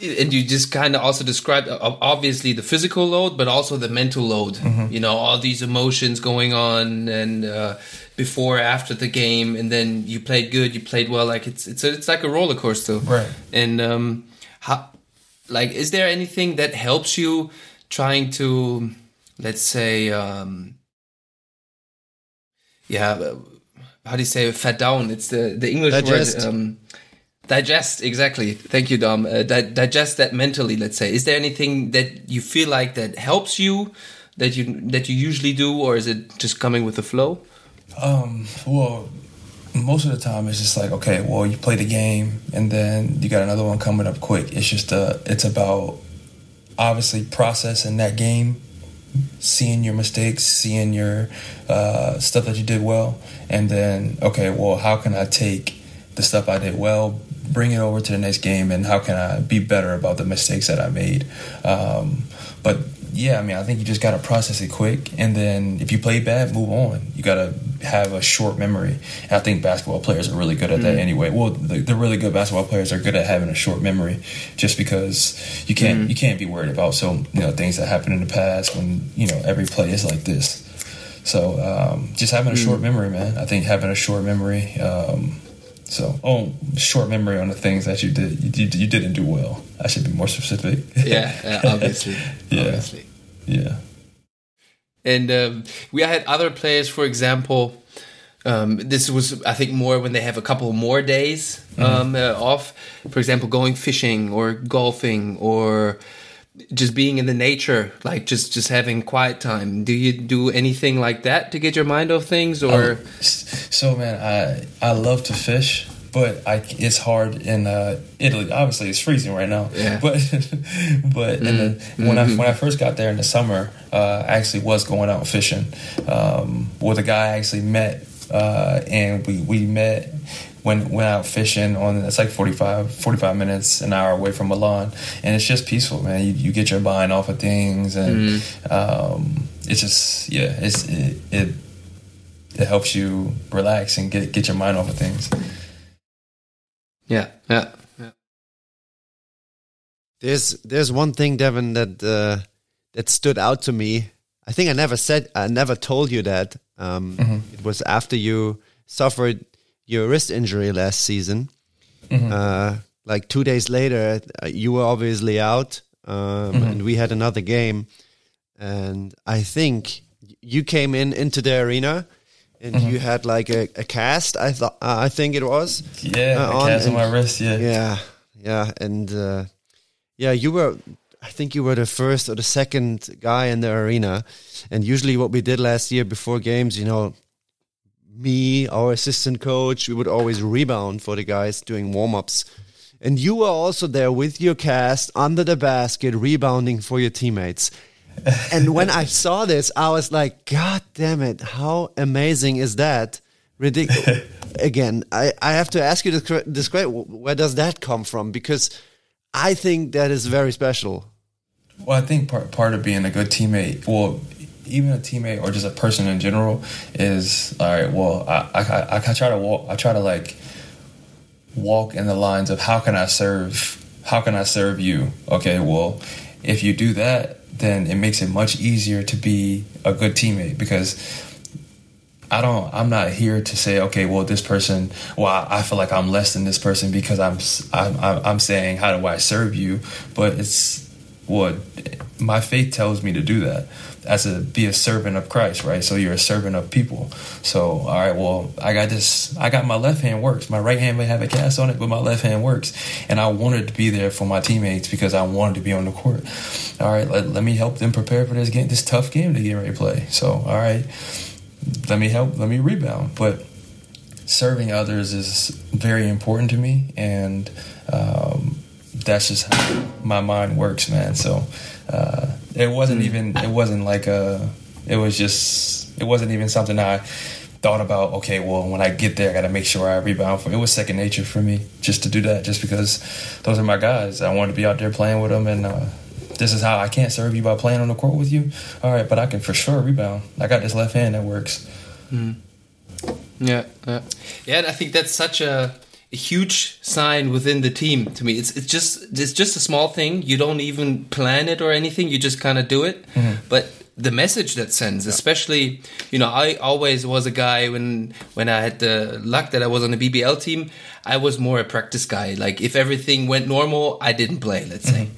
and you just kind of also described obviously the physical load, but also the mental load. Mm-hmm. You know, all these emotions going on, and uh, before after the game, and then you played good, you played well. Like it's it's it's like a roller coaster, right? And um, how like is there anything that helps you trying to let's say um, yeah uh, how do you say fat down? It's the the english digest. word um, digest exactly. Thank you dom. Uh, di digest that mentally let's say. Is there anything that you feel like that helps you that you that you usually do or is it just coming with the flow? Um well most of the time it's just like okay well you play the game and then you got another one coming up quick. It's just uh it's about obviously processing that game seeing your mistakes seeing your uh, stuff that you did well and then okay well how can i take the stuff i did well bring it over to the next game and how can i be better about the mistakes that i made? Um, but yeah, I mean, I think you just got to process it quick, and then if you play bad, move on. You got to have a short memory. And I think basketball players are really good at mm-hmm. that anyway. Well, the, the, really good basketball players are good at having a short memory, just because you can't mm-hmm. you can't be worried about so you know things that happened in the past when you know every play is like this. So um, just having a mm-hmm. short memory, man. I think having a short memory. Um, so, oh, short memory on the things that you did you, you, you didn't do well. I should be more specific. yeah, yeah obviously. yeah. Obviously. Yeah. And um, we had other players, for example. Um, this was, I think, more when they have a couple more days mm-hmm. um, uh, off. For example, going fishing or golfing or just being in the nature, like just just having quiet time. Do you do anything like that to get your mind off things, or? Um, so, man, I I love to fish but I, it's hard in uh, Italy. Obviously, it's freezing right now. Yeah. But but mm-hmm. the, when mm-hmm. I when I first got there in the summer, uh, I actually was going out fishing um, with a guy I actually met, uh, and we we met. Went, went out fishing on it's like 45, 45 minutes an hour away from Milan and it's just peaceful man you, you get your mind off of things and mm-hmm. um, it's just yeah it's it, it it helps you relax and get get your mind off of things yeah, yeah, yeah. There's there's one thing, Devon, that uh, that stood out to me. I think I never said, I never told you that. Um, mm-hmm. It was after you suffered your wrist injury last season. Mm-hmm. Uh, like two days later, uh, you were obviously out, um, mm-hmm. and we had another game. And I think you came in into the arena and mm-hmm. you had like a, a cast. I thought uh, I think it was. Yeah, uh, on, cast on my wrist. Yeah, yeah, yeah, and uh, yeah, you were. I think you were the first or the second guy in the arena. And usually, what we did last year before games, you know, me, our assistant coach, we would always rebound for the guys doing warm ups. And you were also there with your cast under the basket, rebounding for your teammates and when I saw this, I was like, God damn it, how amazing is that? Ridiculous. Again, I, I have to ask you to describe where does that come from? Because I think that is very special. Well, I think part part of being a good teammate, well, even a teammate or just a person in general, is all right. Well, I, I, I try to walk. I try to like walk in the lines of how can I serve? How can I serve you? Okay, well, if you do that, then it makes it much easier to be a good teammate because I don't I'm not here to say okay well this person well I feel like I'm less than this person because I'm I'm I'm saying how do I serve you but it's what my faith tells me to do that as a be a servant of Christ, right? So you're a servant of people. So all right, well, I got this. I got my left hand works. My right hand may have a cast on it, but my left hand works. And I wanted to be there for my teammates because I wanted to be on the court. All right, let, let me help them prepare for this game, this tough game to get ready to play. So all right, let me help. Let me rebound. But serving others is very important to me, and um, that's just how my mind works, man. So uh, it wasn't mm. even it wasn't like a it was just it wasn't even something I thought about. Okay, well, when I get there, I got to make sure I rebound. For it was second nature for me just to do that, just because those are my guys. I wanted to be out there playing with them, and uh, this is how I can't serve you by playing on the court with you. All right, but I can for sure rebound. I got this left hand that works. Mm. Yeah, yeah, yeah. And I think that's such a, a, huge sign within the team to me. It's it's just it's just a small thing. You don't even plan it or anything. You just kind of do it. Mm-hmm. But the message that sends, especially you know, I always was a guy when when I had the luck that I was on the BBL team. I was more a practice guy. Like if everything went normal, I didn't play. Let's say.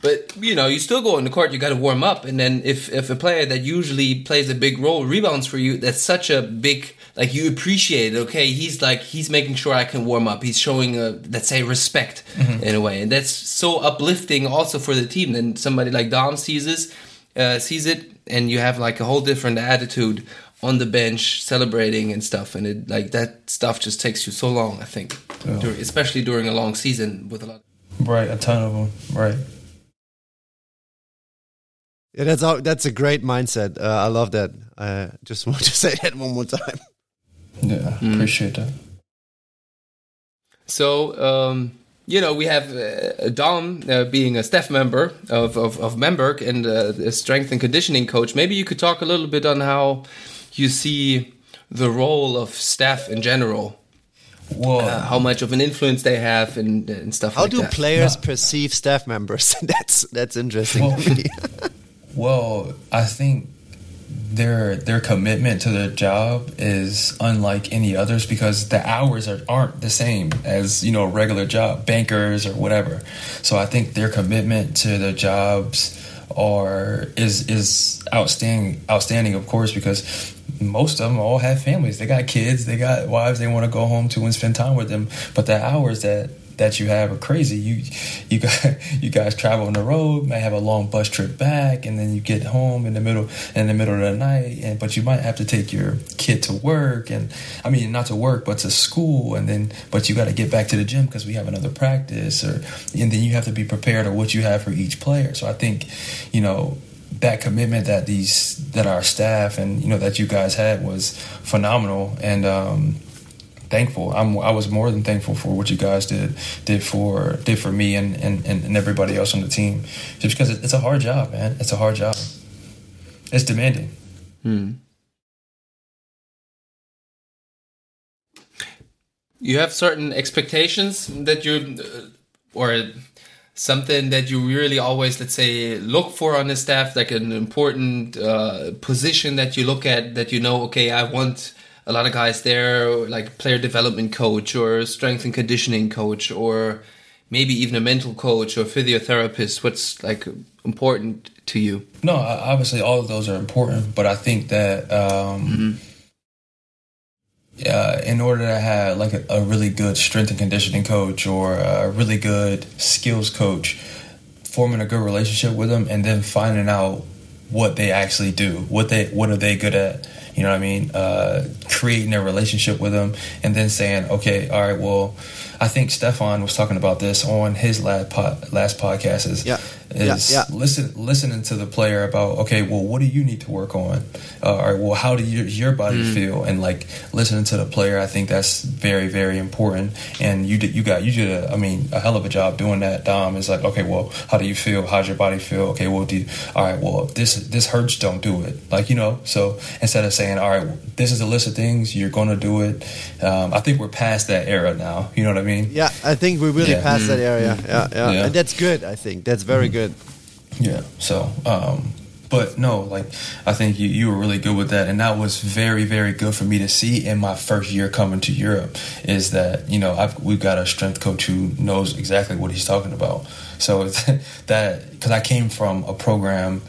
But you know, you still go on the court. You got to warm up, and then if if a player that usually plays a big role rebounds for you, that's such a big like you appreciate it. Okay, he's like he's making sure I can warm up. He's showing a let's say respect mm-hmm. in a way, and that's so uplifting also for the team. Then somebody like Dom sees this, uh, sees it, and you have like a whole different attitude on the bench celebrating and stuff and it like that stuff just takes you so long i think oh. during, especially during a long season with a lot right a ton of them right yeah, that's all, that's a great mindset. Uh, I love that. I just want to say that one more time. Yeah, mm. appreciate that. So, um, you know, we have uh, Dom uh, being a staff member of, of, of Bamberg and uh, a strength and conditioning coach. Maybe you could talk a little bit on how you see the role of staff in general. Uh, how much of an influence they have and, and stuff how like do players perceive staff members? that's that's interesting well, to me. well, I think their their commitment to the job is unlike any others because the hours are, aren't the same as you know a regular job bankers or whatever. So i think their commitment to the jobs are is is outstanding outstanding of course because most of them all have families. They got kids they got wives they want to go home to and spend time with them. But the hours that that you have are crazy. You you got you guys travel on the road, may have a long bus trip back, and then you get home in the middle in the middle of the night. And but you might have to take your kid to work, and I mean not to work, but to school, and then but you got to get back to the gym because we have another practice, or and then you have to be prepared of what you have for each player. So I think you know that commitment that these that our staff and you know that you guys had was phenomenal and um, thankful. I'm I was more than thankful for what you guys did did for did for me and and, and everybody else on the team. Just because it's a hard job, man. It's a hard job. It's demanding. Hmm. You have certain expectations that you or something that you really always let's say look for on the staff like an important uh, position that you look at that you know okay i want a lot of guys there, like player development coach or strength and conditioning coach, or maybe even a mental coach or physiotherapist. What's like important to you? No, obviously all of those are important, but I think that um, mm-hmm. uh, in order to have like a, a, really good strength and conditioning coach or a really good skills coach, forming a good relationship with them and then finding out what they actually do, what they what are they good at you know what I mean? Uh, creating a relationship with them and then saying, okay, all right, well, I think Stefan was talking about this on his last pod, last podcast. Is yeah is yeah, yeah. listen listening to the player about okay, well, what do you need to work on? Uh, or well, how do you, your body mm. feel? And like listening to the player, I think that's very very important. And you did you got you did a, I mean a hell of a job doing that. Dom is like okay, well, how do you feel? How's your body feel? Okay, well, do you, all right, well, this this hurts, don't do it. Like you know, so instead of saying all right, this is a list of things you're going to do it. Um, I think we're past that era now. You know what I mean? Yeah, I think we're really yeah. past mm. that area. Yeah, yeah, yeah, and that's good. I think that's very mm. Good. Yeah. So, um, but no, like I think you, you were really good with that, and that was very very good for me to see in my first year coming to Europe. Is that you know I've, we've got a strength coach who knows exactly what he's talking about. So that because I came from a program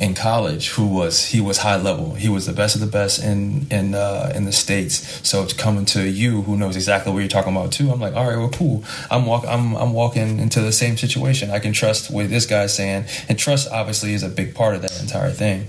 in college who was he was high level. He was the best of the best in in uh, in the states. So it's coming to you who knows exactly what you're talking about too. I'm like, all right, well, cool. I'm walk I'm I'm walking into the same situation. I can trust what this guy's saying, and trust obviously is a big part of that entire thing.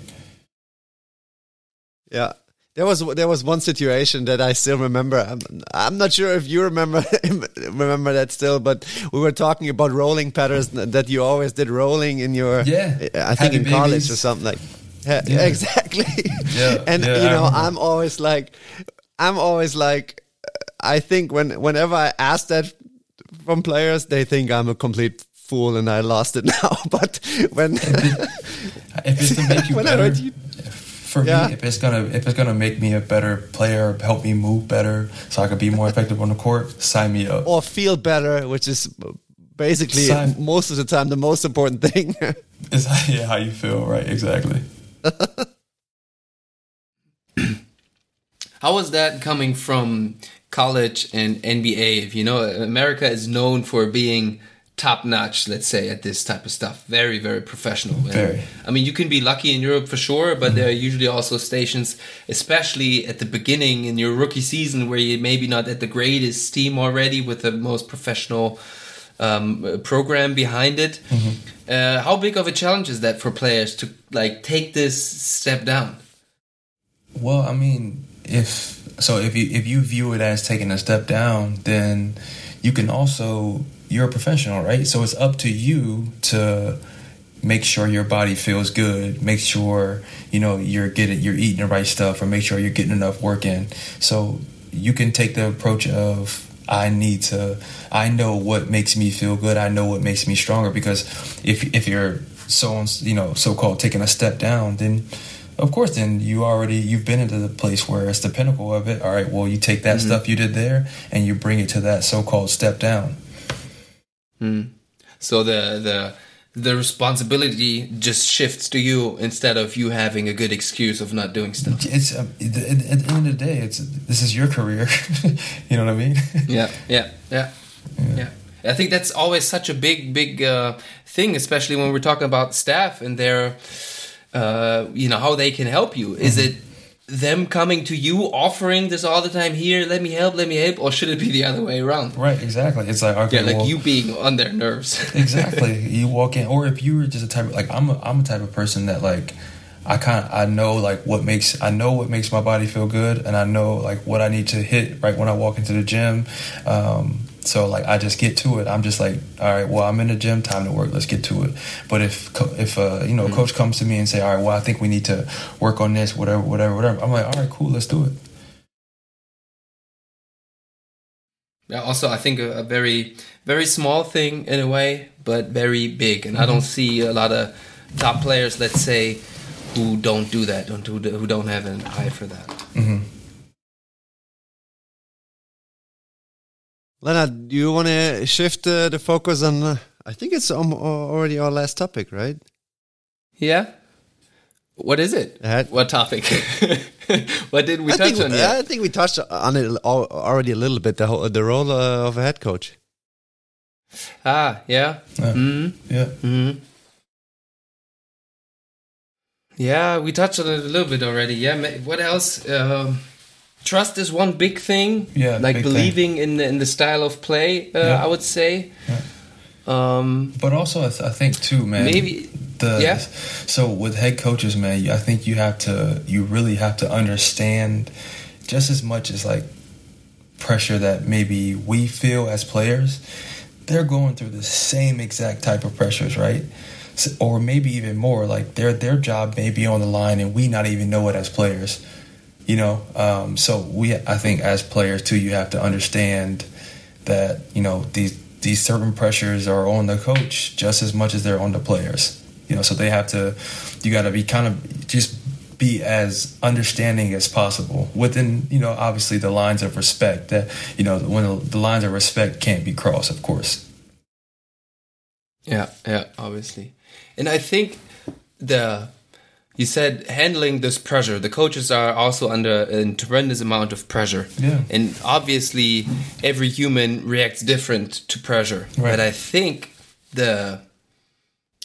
Yeah. There was there was one situation that I still remember. I'm, I'm not sure if you remember remember that still, but we were talking about rolling patterns that you always did rolling in your yeah. I think in college or something like. Yeah, yeah. exactly. Yeah, and you know, I'm always like, I'm always like, I think when whenever I ask that from players, they think I'm a complete fool and I lost it now. But when if it's to make you better, you, for yeah. me, if it's gonna if it's gonna make me a better player, help me move better, so I can be more effective on the court, sign me up. Or feel better, which is basically sign. most of the time the most important thing. is yeah, how you feel, right? Exactly. how was that coming from college and NBA? If you know, America is known for being top notch, let's say, at this type of stuff. Very, very professional. Very. And, I mean, you can be lucky in Europe for sure, but mm-hmm. there are usually also stations, especially at the beginning in your rookie season, where you're maybe not at the greatest team already with the most professional um, program behind it. Mm-hmm. Uh, how big of a challenge is that for players to like take this step down? Well, I mean, if so, if you if you view it as taking a step down, then you can also you're a professional, right? So it's up to you to make sure your body feels good, make sure you know you're getting you're eating the right stuff, or make sure you're getting enough work in. So you can take the approach of I need to I know what makes me feel good. I know what makes me stronger because if if you're so on, you know so called taking a step down, then of course then you already you've been into the place where it's the pinnacle of it. All right, well you take that mm-hmm. stuff you did there and you bring it to that so called step down. Mm. So the the the responsibility just shifts to you instead of you having a good excuse of not doing stuff. It's um, at, the end of the day, it's this is your career. you know what I mean? yeah, yeah, yeah, yeah, yeah. I think that's always such a big, big uh, thing, especially when we're talking about staff and their, uh, you know, how they can help you. Is mm -hmm. it them coming to you offering this all the time here let me help let me help or should it be the other way around? Right exactly. It's like okay yeah like well, you being on their nerves. Exactly. You walk in or if you were just a type of like i'm a, I'm a type of person that like I kind of I know like what makes I know what makes my body feel good, and I know like what I need to hit right when I walk into the gym. Um, so like I just get to it. I'm just like, all right, well I'm in the gym, time to work. Let's get to it. But if if uh, you know mm-hmm. coach comes to me and say, all right, well I think we need to work on this, whatever, whatever, whatever. I'm like, all right, cool, let's do it. Yeah. Also, I think a, a very very small thing in a way, but very big. And mm-hmm. I don't see a lot of top players, let's say, who don't do that, don't do who don't have an eye for that. Mm-hmm. Leonard, do you want to shift uh, the focus on? Uh, I think it's um, already our last topic, right? Yeah. What is it? Uh, what topic? what did we I touch on? Yet? I think we touched on it already a little bit. The whole, the role uh, of a head coach. Ah, yeah. Yeah. Mm-hmm. Yeah. Mm-hmm. Yeah, we touched on it a little bit already. Yeah. What else? Um, trust is one big thing. Yeah, like believing thing. in the, in the style of play. Uh, yeah. I would say. Yeah. Um, but also, I, th- I, think too, man. Maybe. The, yeah. So with head coaches, man, I think you have to, you really have to understand just as much as like pressure that maybe we feel as players. They're going through the same exact type of pressures, right? So, or maybe even more. Like their their job may be on the line, and we not even know it as players you know um, so we i think as players too you have to understand that you know these these certain pressures are on the coach just as much as they're on the players you know so they have to you got to be kind of just be as understanding as possible within you know obviously the lines of respect that you know when the lines of respect can't be crossed of course. Yeah yeah obviously. And i think the you said handling this pressure. The coaches are also under a tremendous amount of pressure. Yeah. And obviously, every human reacts different to pressure. Right. But I think the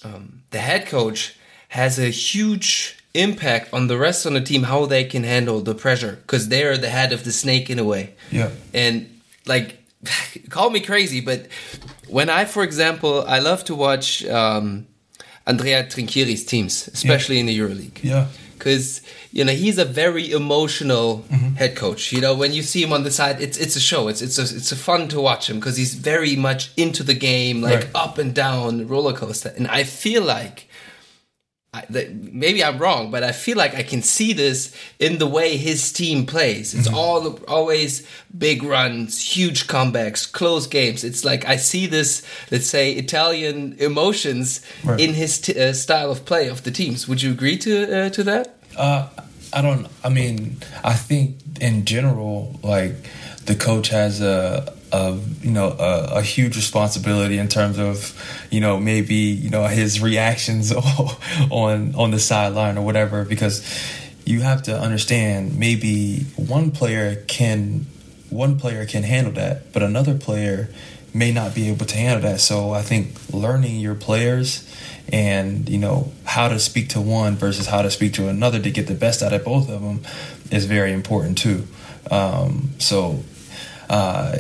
um, the head coach has a huge impact on the rest on the team how they can handle the pressure because they're the head of the snake in a way. Yeah. And like, call me crazy, but when I, for example, I love to watch. Um, Andrea Trinchieri's teams, especially yeah. in the EuroLeague. Yeah. Because you know he's a very emotional mm-hmm. head coach. You know when you see him on the side, it's it's a show. It's it's a, it's a fun to watch him because he's very much into the game, like right. up and down roller coaster. And I feel like maybe I'm wrong, but I feel like I can see this in the way his team plays. It's mm-hmm. all always big runs, huge comebacks, close games. It's like I see this, let's say, Italian emotions right. in his t- uh, style of play of the teams. Would you agree to uh, to that? Uh, I don't. I mean, I think in general, like the coach has a of you know a, a, huge responsibility in terms of you know maybe you know his reactions on on the sideline or whatever because you have to understand maybe one player can one player can handle that but another player may not be able to handle that. So i think learning your players and you know how to speak to one versus how to speak to another to get the best out of both of them is very important too. Um, so uh,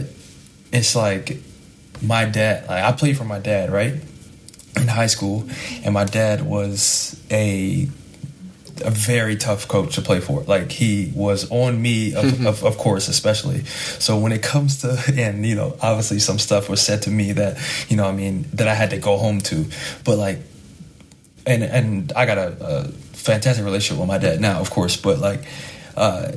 it's like my dad. Like I played for my dad, right, in high school, and my dad was a a very tough coach to play for. Like he was on me, of, of, of, course, especially. So when it comes to, and you know, obviously some stuff was said to me that, you know, I mean, that I had to go home to. But like, and and I got a, a fantastic relationship with my dad now, of course. But like, uh,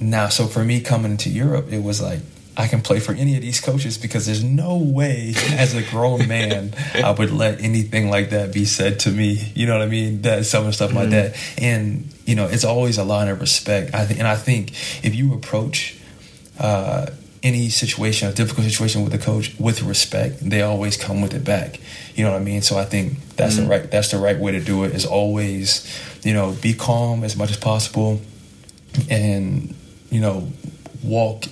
now, so for me coming to Europe, it was like I can play for any of these coaches because there's no way as a grown man I would let anything like that be said to me. You know what I mean? That some of stuff mm-hmm. like that. And, you know, it's always a line of respect. I think and I think if you approach uh, any situation, a difficult situation with a coach with respect, they always come with it back. You know what I mean? So I think that's mm-hmm. the right that's the right way to do it is always, you know, be calm as much as possible and, you know, walk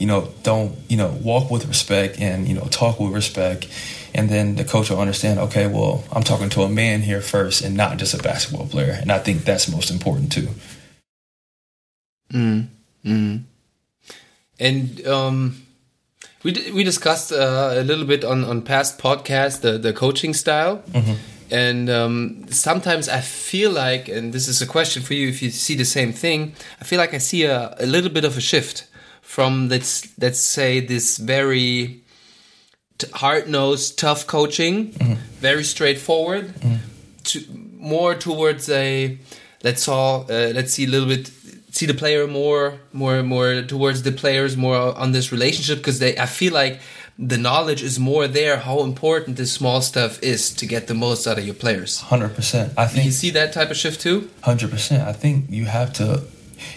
you know, don't, you know, walk with respect and, you know, talk with respect. And then the coach will understand, okay, well, I'm talking to a man here first and not just a basketball player. And I think that's most important too. Mm. Mm. And um, we we discussed uh, a little bit on on past podcasts the the coaching style. Mm-hmm. And um, sometimes I feel like, and this is a question for you, if you see the same thing, I feel like I see a, a little bit of a shift from let's let's say this very hard nosed, tough coaching, mm-hmm. very straightforward, mm-hmm. to more towards a let's all uh, let's see a little bit see the player more more more towards the players more on this relationship because they I feel like the knowledge is more there how important this small stuff is to get the most out of your players 100% i think you see that type of shift too 100% i think you have to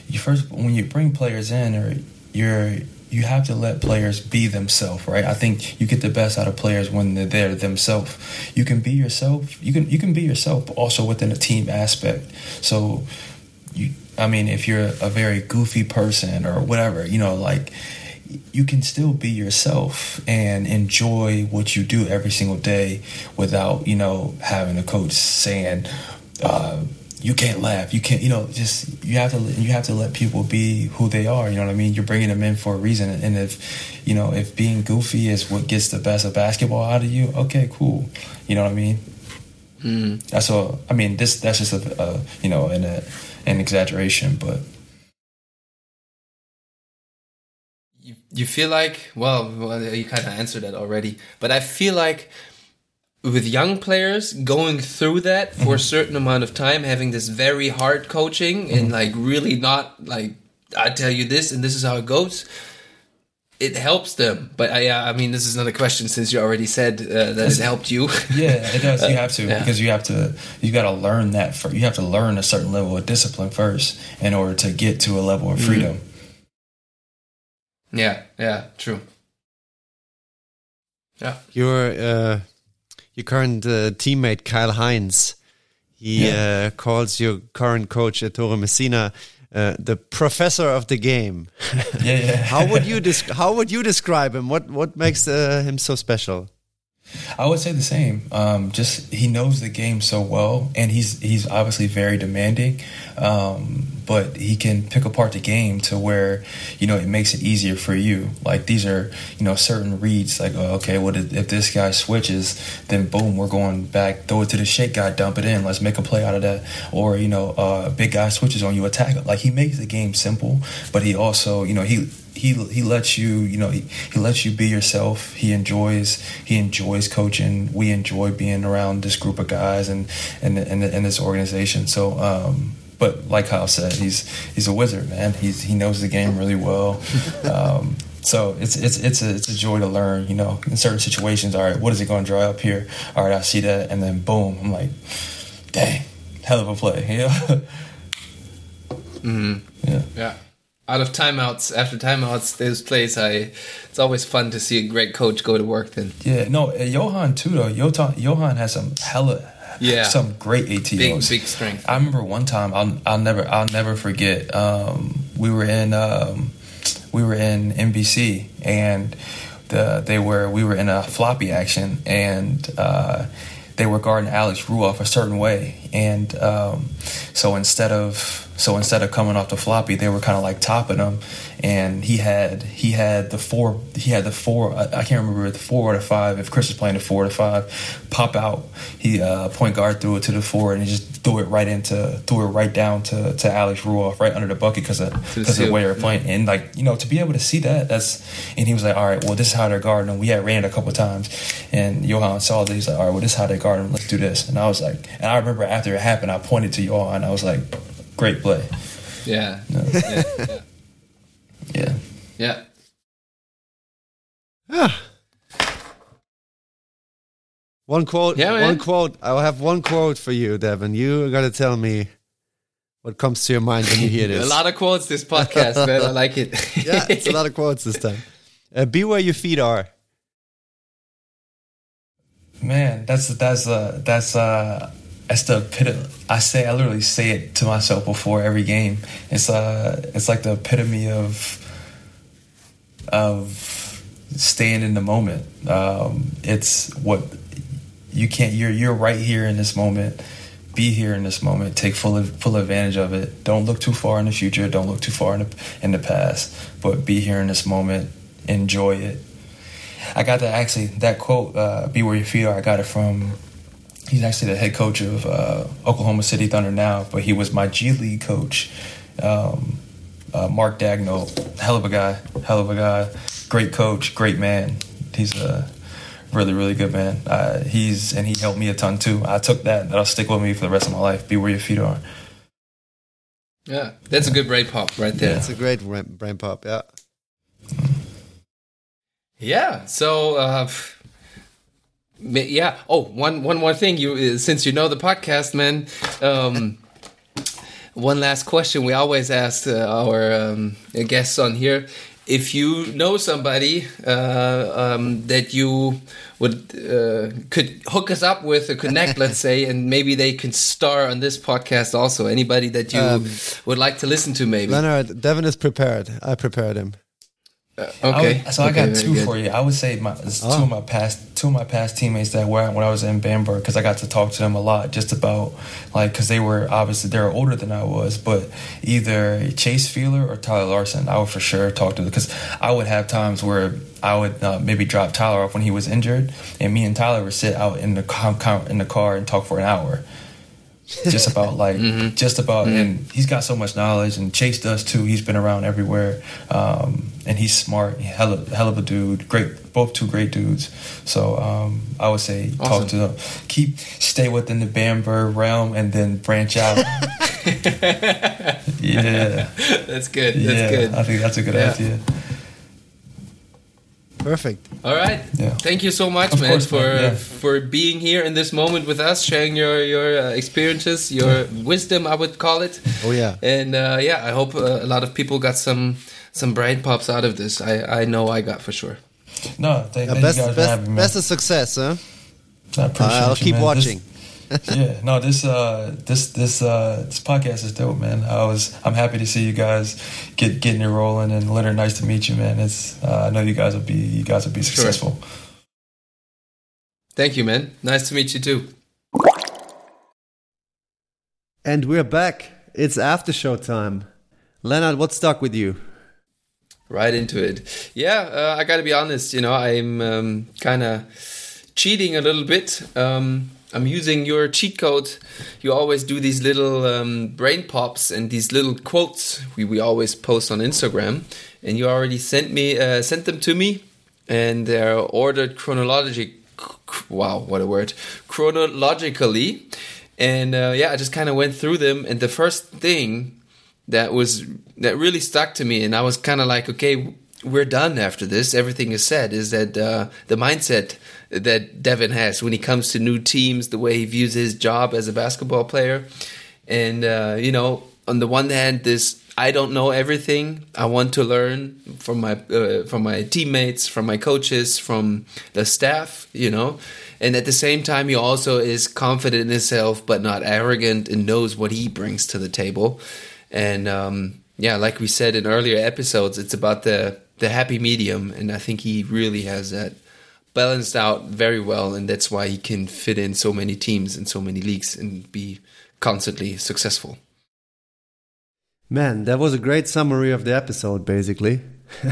you first when you bring players in or you're you have to let players be themselves, right? I think you get the best out of players when they're there themselves. You can be yourself. You can you can be yourself, also within a team aspect. So, you, I mean, if you're a very goofy person or whatever, you know, like you can still be yourself and enjoy what you do every single day without, you know, having a coach saying. Uh, you can't laugh. You can't, you know, just you have to you have to let people be who they are. You know what I mean? You're bringing them in for a reason, and if you know if being goofy is what gets the best of basketball out of you, okay, cool. You know what I mean? Mm. That's all. I mean, this that's just a, a you know an a, an exaggeration, but you you feel like well, well you kind of answered that already, but I feel like with young players going through that for mm-hmm. a certain amount of time, having this very hard coaching mm-hmm. and like really not like I tell you this and this is how it goes. It helps them, but I, I mean, this is another question since you already said uh, that it helped you. yeah, it does. You have to yeah. because you have to. You got to learn that. For, you have to learn a certain level of discipline first in order to get to a level of mm-hmm. freedom. Mm-hmm. Yeah. Yeah. True. Yeah. You're uh, your current uh, teammate Kyle Hines. He yeah. uh, calls your current coach Ettore Messina uh, the professor of the game. yeah, yeah. how would you how would you describe him? What what makes uh, him so special? I would say the same. Um, just he knows the game so well, and he's he's obviously very demanding. Um, but he can pick apart the game to where you know it makes it easier for you. Like these are you know certain reads. Like oh, okay, well if this guy switches, then boom, we're going back. Throw it to the shake guy, dump it in. Let's make a play out of that. Or you know, uh, big guy switches on you, attack. Like he makes the game simple, but he also you know he he he lets you you know he, he lets you be yourself he enjoys he enjoys coaching we enjoy being around this group of guys and and and, and this organization so um but like Kyle said he's he's a wizard man. He's he knows the game really well. Um so it's it's it's a it's a joy to learn you know in certain situations all right what is it going to dry up here? All right I see that and then boom I'm like dang hell of a play yeah. Mm-hmm. yeah. Yeah. Out of timeouts after timeouts those plays i it's always fun to see a great coach go to work then. Yeah no uh, johan too though. Johan, johan has some hella yeah. Some great atos big, big strength. I remember one time i'll, I'll never i'll never forget um, we were in um, we were in MBC and the they were we were in a floppy action and uh, they were guarding alex ruoff a certain way and um, so instead of so instead of coming off the floppy, they were kind of like topping him, and he had he had the four he had the four I, I can't remember the four or the five if Chris was playing the four or the five pop out. He uh, point guard threw it to the four and he just threw it right into threw it right down to, to Alex Ruoff right under the bucket because of because of the way they're playing. And like you know to be able to see that that's and he was like all right well this is how they're guarding him we had ran it a couple times and Johan saw that he's like all right well this is how they guard him let's do this. And I was like and I remember after it happened I pointed to y'all and I was like great play. Yeah. No. yeah. yeah. Yeah. Yeah. Ah. One quote. Yeah, one quote. I'll have one quote for you, Devon. You got to tell me what comes to your mind when you hear this. a lot of quotes this podcast, man. I like it. yeah, it's a lot of quotes this time. Uh, be where your feet are. Man, that's that's uh that's uh that's the epitome. I say I literally say it to myself before every game. It's uh, it's like the epitome of of staying in the moment. Um, it's what you can't. You're you're right here in this moment. Be here in this moment. Take full full advantage of it. Don't look too far in the future. Don't look too far in the in the past. But be here in this moment. Enjoy it. I got that actually that quote. Uh, be where your feet are." I got it from he's actually the head coach of uh, Oklahoma City Thunder now, but he was my G League coach. Um, uh, Mark Daigneault, hell of a guy, hell of a guy, great coach, great man. He's a really, really good man. Uh, he's and he helped me a ton too. I took that. That'll stick with me for the rest of my life. Be where your feet are. Yeah, that's a good brain pop right there. That's a great brain pop. Yeah. Yeah. So. Uh, yeah. Oh, one one more thing. You since you know the podcast, man. Um, one last question we always ask uh, our um, guests on here: If you know somebody uh, um, that you would uh, could hook us up with or connect, let's say, and maybe they can star on this podcast also. Anybody that you um, would like to listen to, maybe. Leonard, Devon is prepared. I prepared him. Uh, okay. I so okay, I got two for you. I would say my oh. two of my past two of my past teammates that were when I was in Bamberg because I got to talk to them a lot just about like because they were obviously they were older than I was, but either Chase Fieler or Tyler Larson, I would for sure talk to them because I would have times where I would uh, maybe drop Tyler off when he was injured, and me and Tyler would sit out in the in the car and talk for an hour just about like mm-hmm. just about mm-hmm. and he's got so much knowledge and chase does too. He's been around everywhere. Um, and he's smart hell of, hell of a dude. Great both two great dudes. So um, i would say awesome. talk to them keep stay within the bamberg realm and then branch out. Yeah. That's good. That's yeah, good. I think that's a good yeah. idea Perfect. All right. Yeah. Thank you so much, of man, course, for. Yeah. for being here in this moment with us, sharing your your uh, experiences, your wisdom, I would call it. Oh yeah. And uh, yeah, I hope uh, a lot of people got some some brain pops out of this. I I know I got for sure. No, thank, yeah, best, best, me, best of success, huh? I appreciate I'll you, keep man. watching. This, yeah, no, this uh, this this uh, this podcast is dope, man. I was I'm happy to see you guys get getting it rolling, and Leonard, nice to meet you, man. It's uh, I know you guys will be you guys will be successful. Sure. Thank you, man. Nice to meet you too. And we're back. It's after show time. Leonard, what stuck with you? Right into it. Yeah, uh, I got to be honest. You know, I'm um, kind of cheating a little bit. Um, I'm using your cheat code. You always do these little um, brain pops and these little quotes we, we always post on Instagram. And you already sent me uh, sent them to me, and they're ordered chronologically. Wow, what a word! Chronologically, and uh, yeah, I just kind of went through them. And the first thing that was that really stuck to me, and I was kind of like, okay, we're done after this. Everything is said. Is that uh, the mindset that Devon has when he comes to new teams, the way he views his job as a basketball player, and uh, you know, on the one hand, this I don't know everything. I want to learn from my uh, from my teammates, from my coaches, from the staff, you know. And at the same time, he also is confident in himself, but not arrogant, and knows what he brings to the table. And um, yeah, like we said in earlier episodes, it's about the the happy medium, and I think he really has that balanced out very well, and that's why he can fit in so many teams and so many leagues and be constantly successful. Man, that was a great summary of the episode, basically.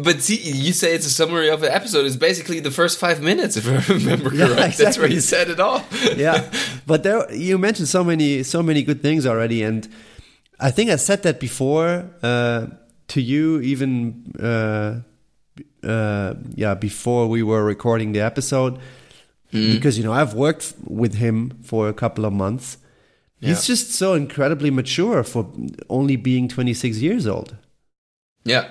but see, you say it's a summary of an episode. It's basically the first five minutes, if I remember yeah, correct. Exactly. That's where you said it all. yeah, but there you mentioned so many, so many good things already, and I think I said that before uh, to you, even uh, uh, yeah, before we were recording the episode, mm. because you know I've worked with him for a couple of months He's just so incredibly mature for only being 26 years old. Yeah.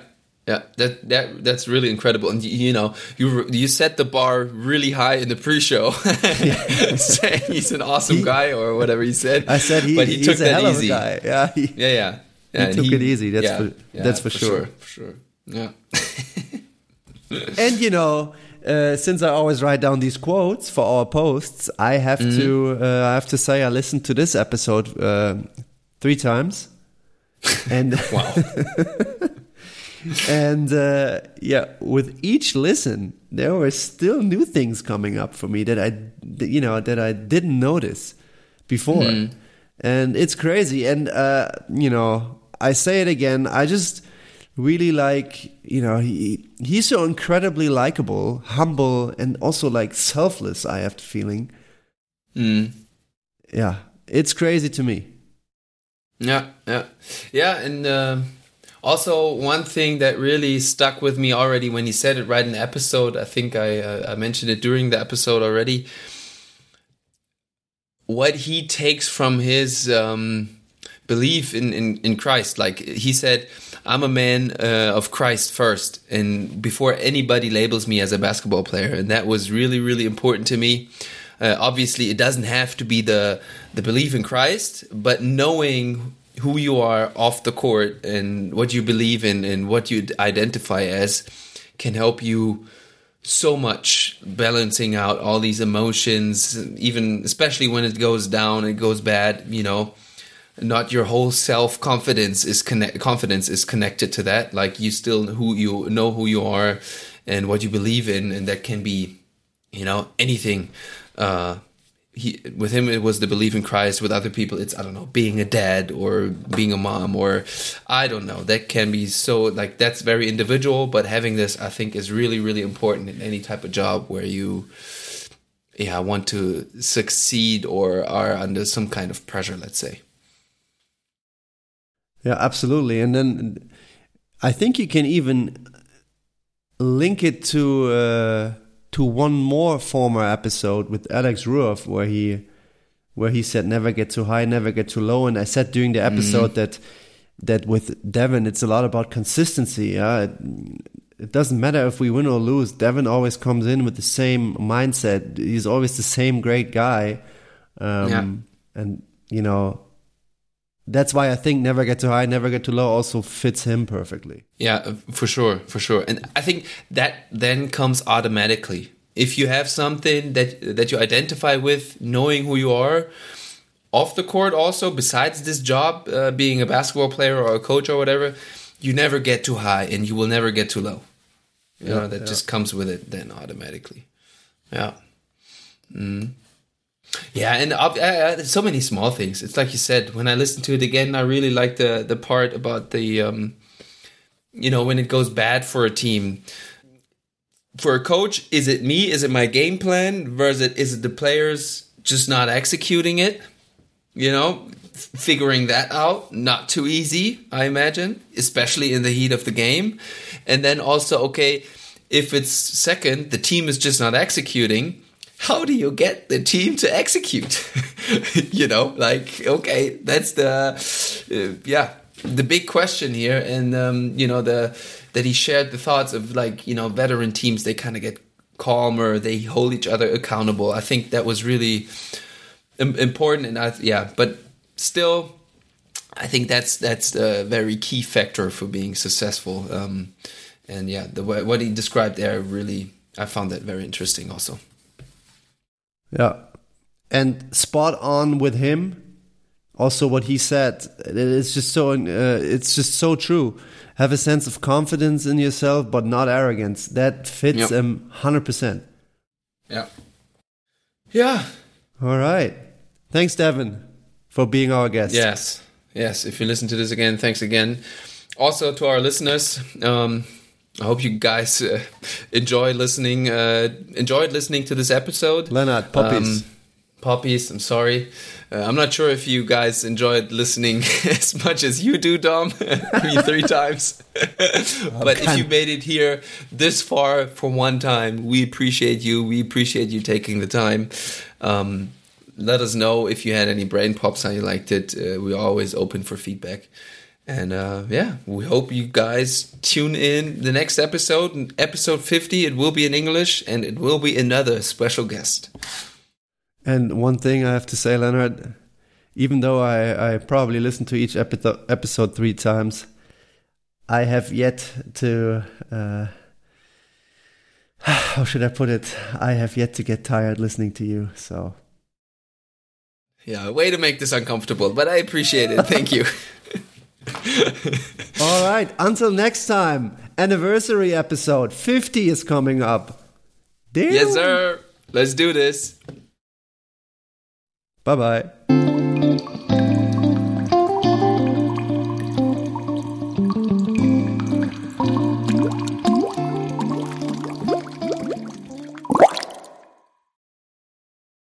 Yeah, that that that's really incredible, and you, you know you you set the bar really high in the pre-show, saying he's an awesome he, guy or whatever he said. I said he, but he took that easy. Yeah, he, yeah, yeah, yeah. He took he, it easy. That's yeah, for, yeah, that's for, for sure. sure. For sure. Yeah. and you know, uh, since I always write down these quotes for our posts, I have mm. to uh, I have to say I listened to this episode uh, three times, and wow, and uh, yeah, with each listen, there were still new things coming up for me that I you know that I didn't notice before, mm. and it's crazy. And uh, you know, I say it again. I just really like you know he he's so incredibly likable humble and also like selfless i have the feeling. Mm. yeah it's crazy to me. Yeah yeah. Yeah and uh, also one thing that really stuck with me already when he said it right in the episode i think i uh, i mentioned it during the episode already. What he takes from his um, belief in, in in christ like he said I'm a man uh, of Christ first, and before anybody labels me as a basketball player, and that was really, really important to me. Uh, obviously, it doesn't have to be the the belief in Christ, but knowing who you are off the court and what you believe in and what you identify as can help you so much balancing out all these emotions even especially when it goes down it goes bad you know not your whole self confidence is connect confidence is connected to that. Like you still who you know who you are and what you believe in and that can be you know anything. Uh he with him it was the belief in Christ. With other people it's I don't know being a dad or being a mom or I don't know. That can be so like that's very individual but having this I think is really really important in any type of job where you yeah want to succeed or are under some kind of pressure let's say yeah, absolutely. And then I think you can even link it to uh, to one more former episode with Alex Ruoff where he where he said never get too high, never get too low. And I said during the episode mm. that that with Devon it's a lot about consistency. Yeah. It, it doesn't matter if we win or lose. Devon always comes in with the same mindset. He's always the same great guy. Um, yeah. And you know, that's why I think never get too high, never get too low also fits him perfectly. Yeah, for sure, for sure. And I think that then comes automatically. If you have something that that you identify with, knowing who you are off the court, also besides this job, uh, being a basketball player or a coach or whatever, you never get too high and you will never get too low. You yeah, know that yeah. just comes with it then automatically. Yeah. Mm. Yeah, and uh, uh, so many small things. It's like you said. When I listen to it again, I really like the the part about the, um, you know, when it goes bad for a team. For a coach, is it me? Is it my game plan? Versus it, is it the players just not executing it? You know, figuring that out not too easy. I imagine, especially in the heat of the game. And then also, okay, if it's second, the team is just not executing how do you get the team to execute? you know, like, okay, that's the, uh, yeah, the big question here. And, um, you know, the, that he shared the thoughts of like, you know, veteran teams, they kind of get calmer, they hold each other accountable. I think that was really important. And I, yeah, but still, I think that's, that's a very key factor for being successful. Um, and yeah, the what he described there really, I found that very interesting also. Yeah. And spot on with him. Also, what he said, it's just so, uh, it's just so true. Have a sense of confidence in yourself, but not arrogance. That fits yep. him hundred percent. Yeah. Yeah. All right. Thanks, Devon, for being our guest. Yes. Yes. If you listen to this again, thanks again. Also to our listeners, um, I hope you guys uh, enjoy listening. Uh, enjoyed listening to this episode. Leonard, puppies. Um, puppies. I'm sorry. Uh, I'm not sure if you guys enjoyed listening as much as you do, Dom. Me three times. but if you made it here this far for one time, we appreciate you. We appreciate you taking the time. Um, let us know if you had any brain pops, how you liked it. Uh, we're always open for feedback. And uh, yeah, we hope you guys tune in the next episode, episode 50. It will be in English and it will be another special guest. And one thing I have to say, Leonard, even though I, I probably listened to each episode, episode three times, I have yet to. Uh, how should I put it? I have yet to get tired listening to you. So. Yeah, way to make this uncomfortable, but I appreciate it. Thank you. All right. Until next time, anniversary episode 50 is coming up. Damn. Yes, sir. Let's do this. Bye bye.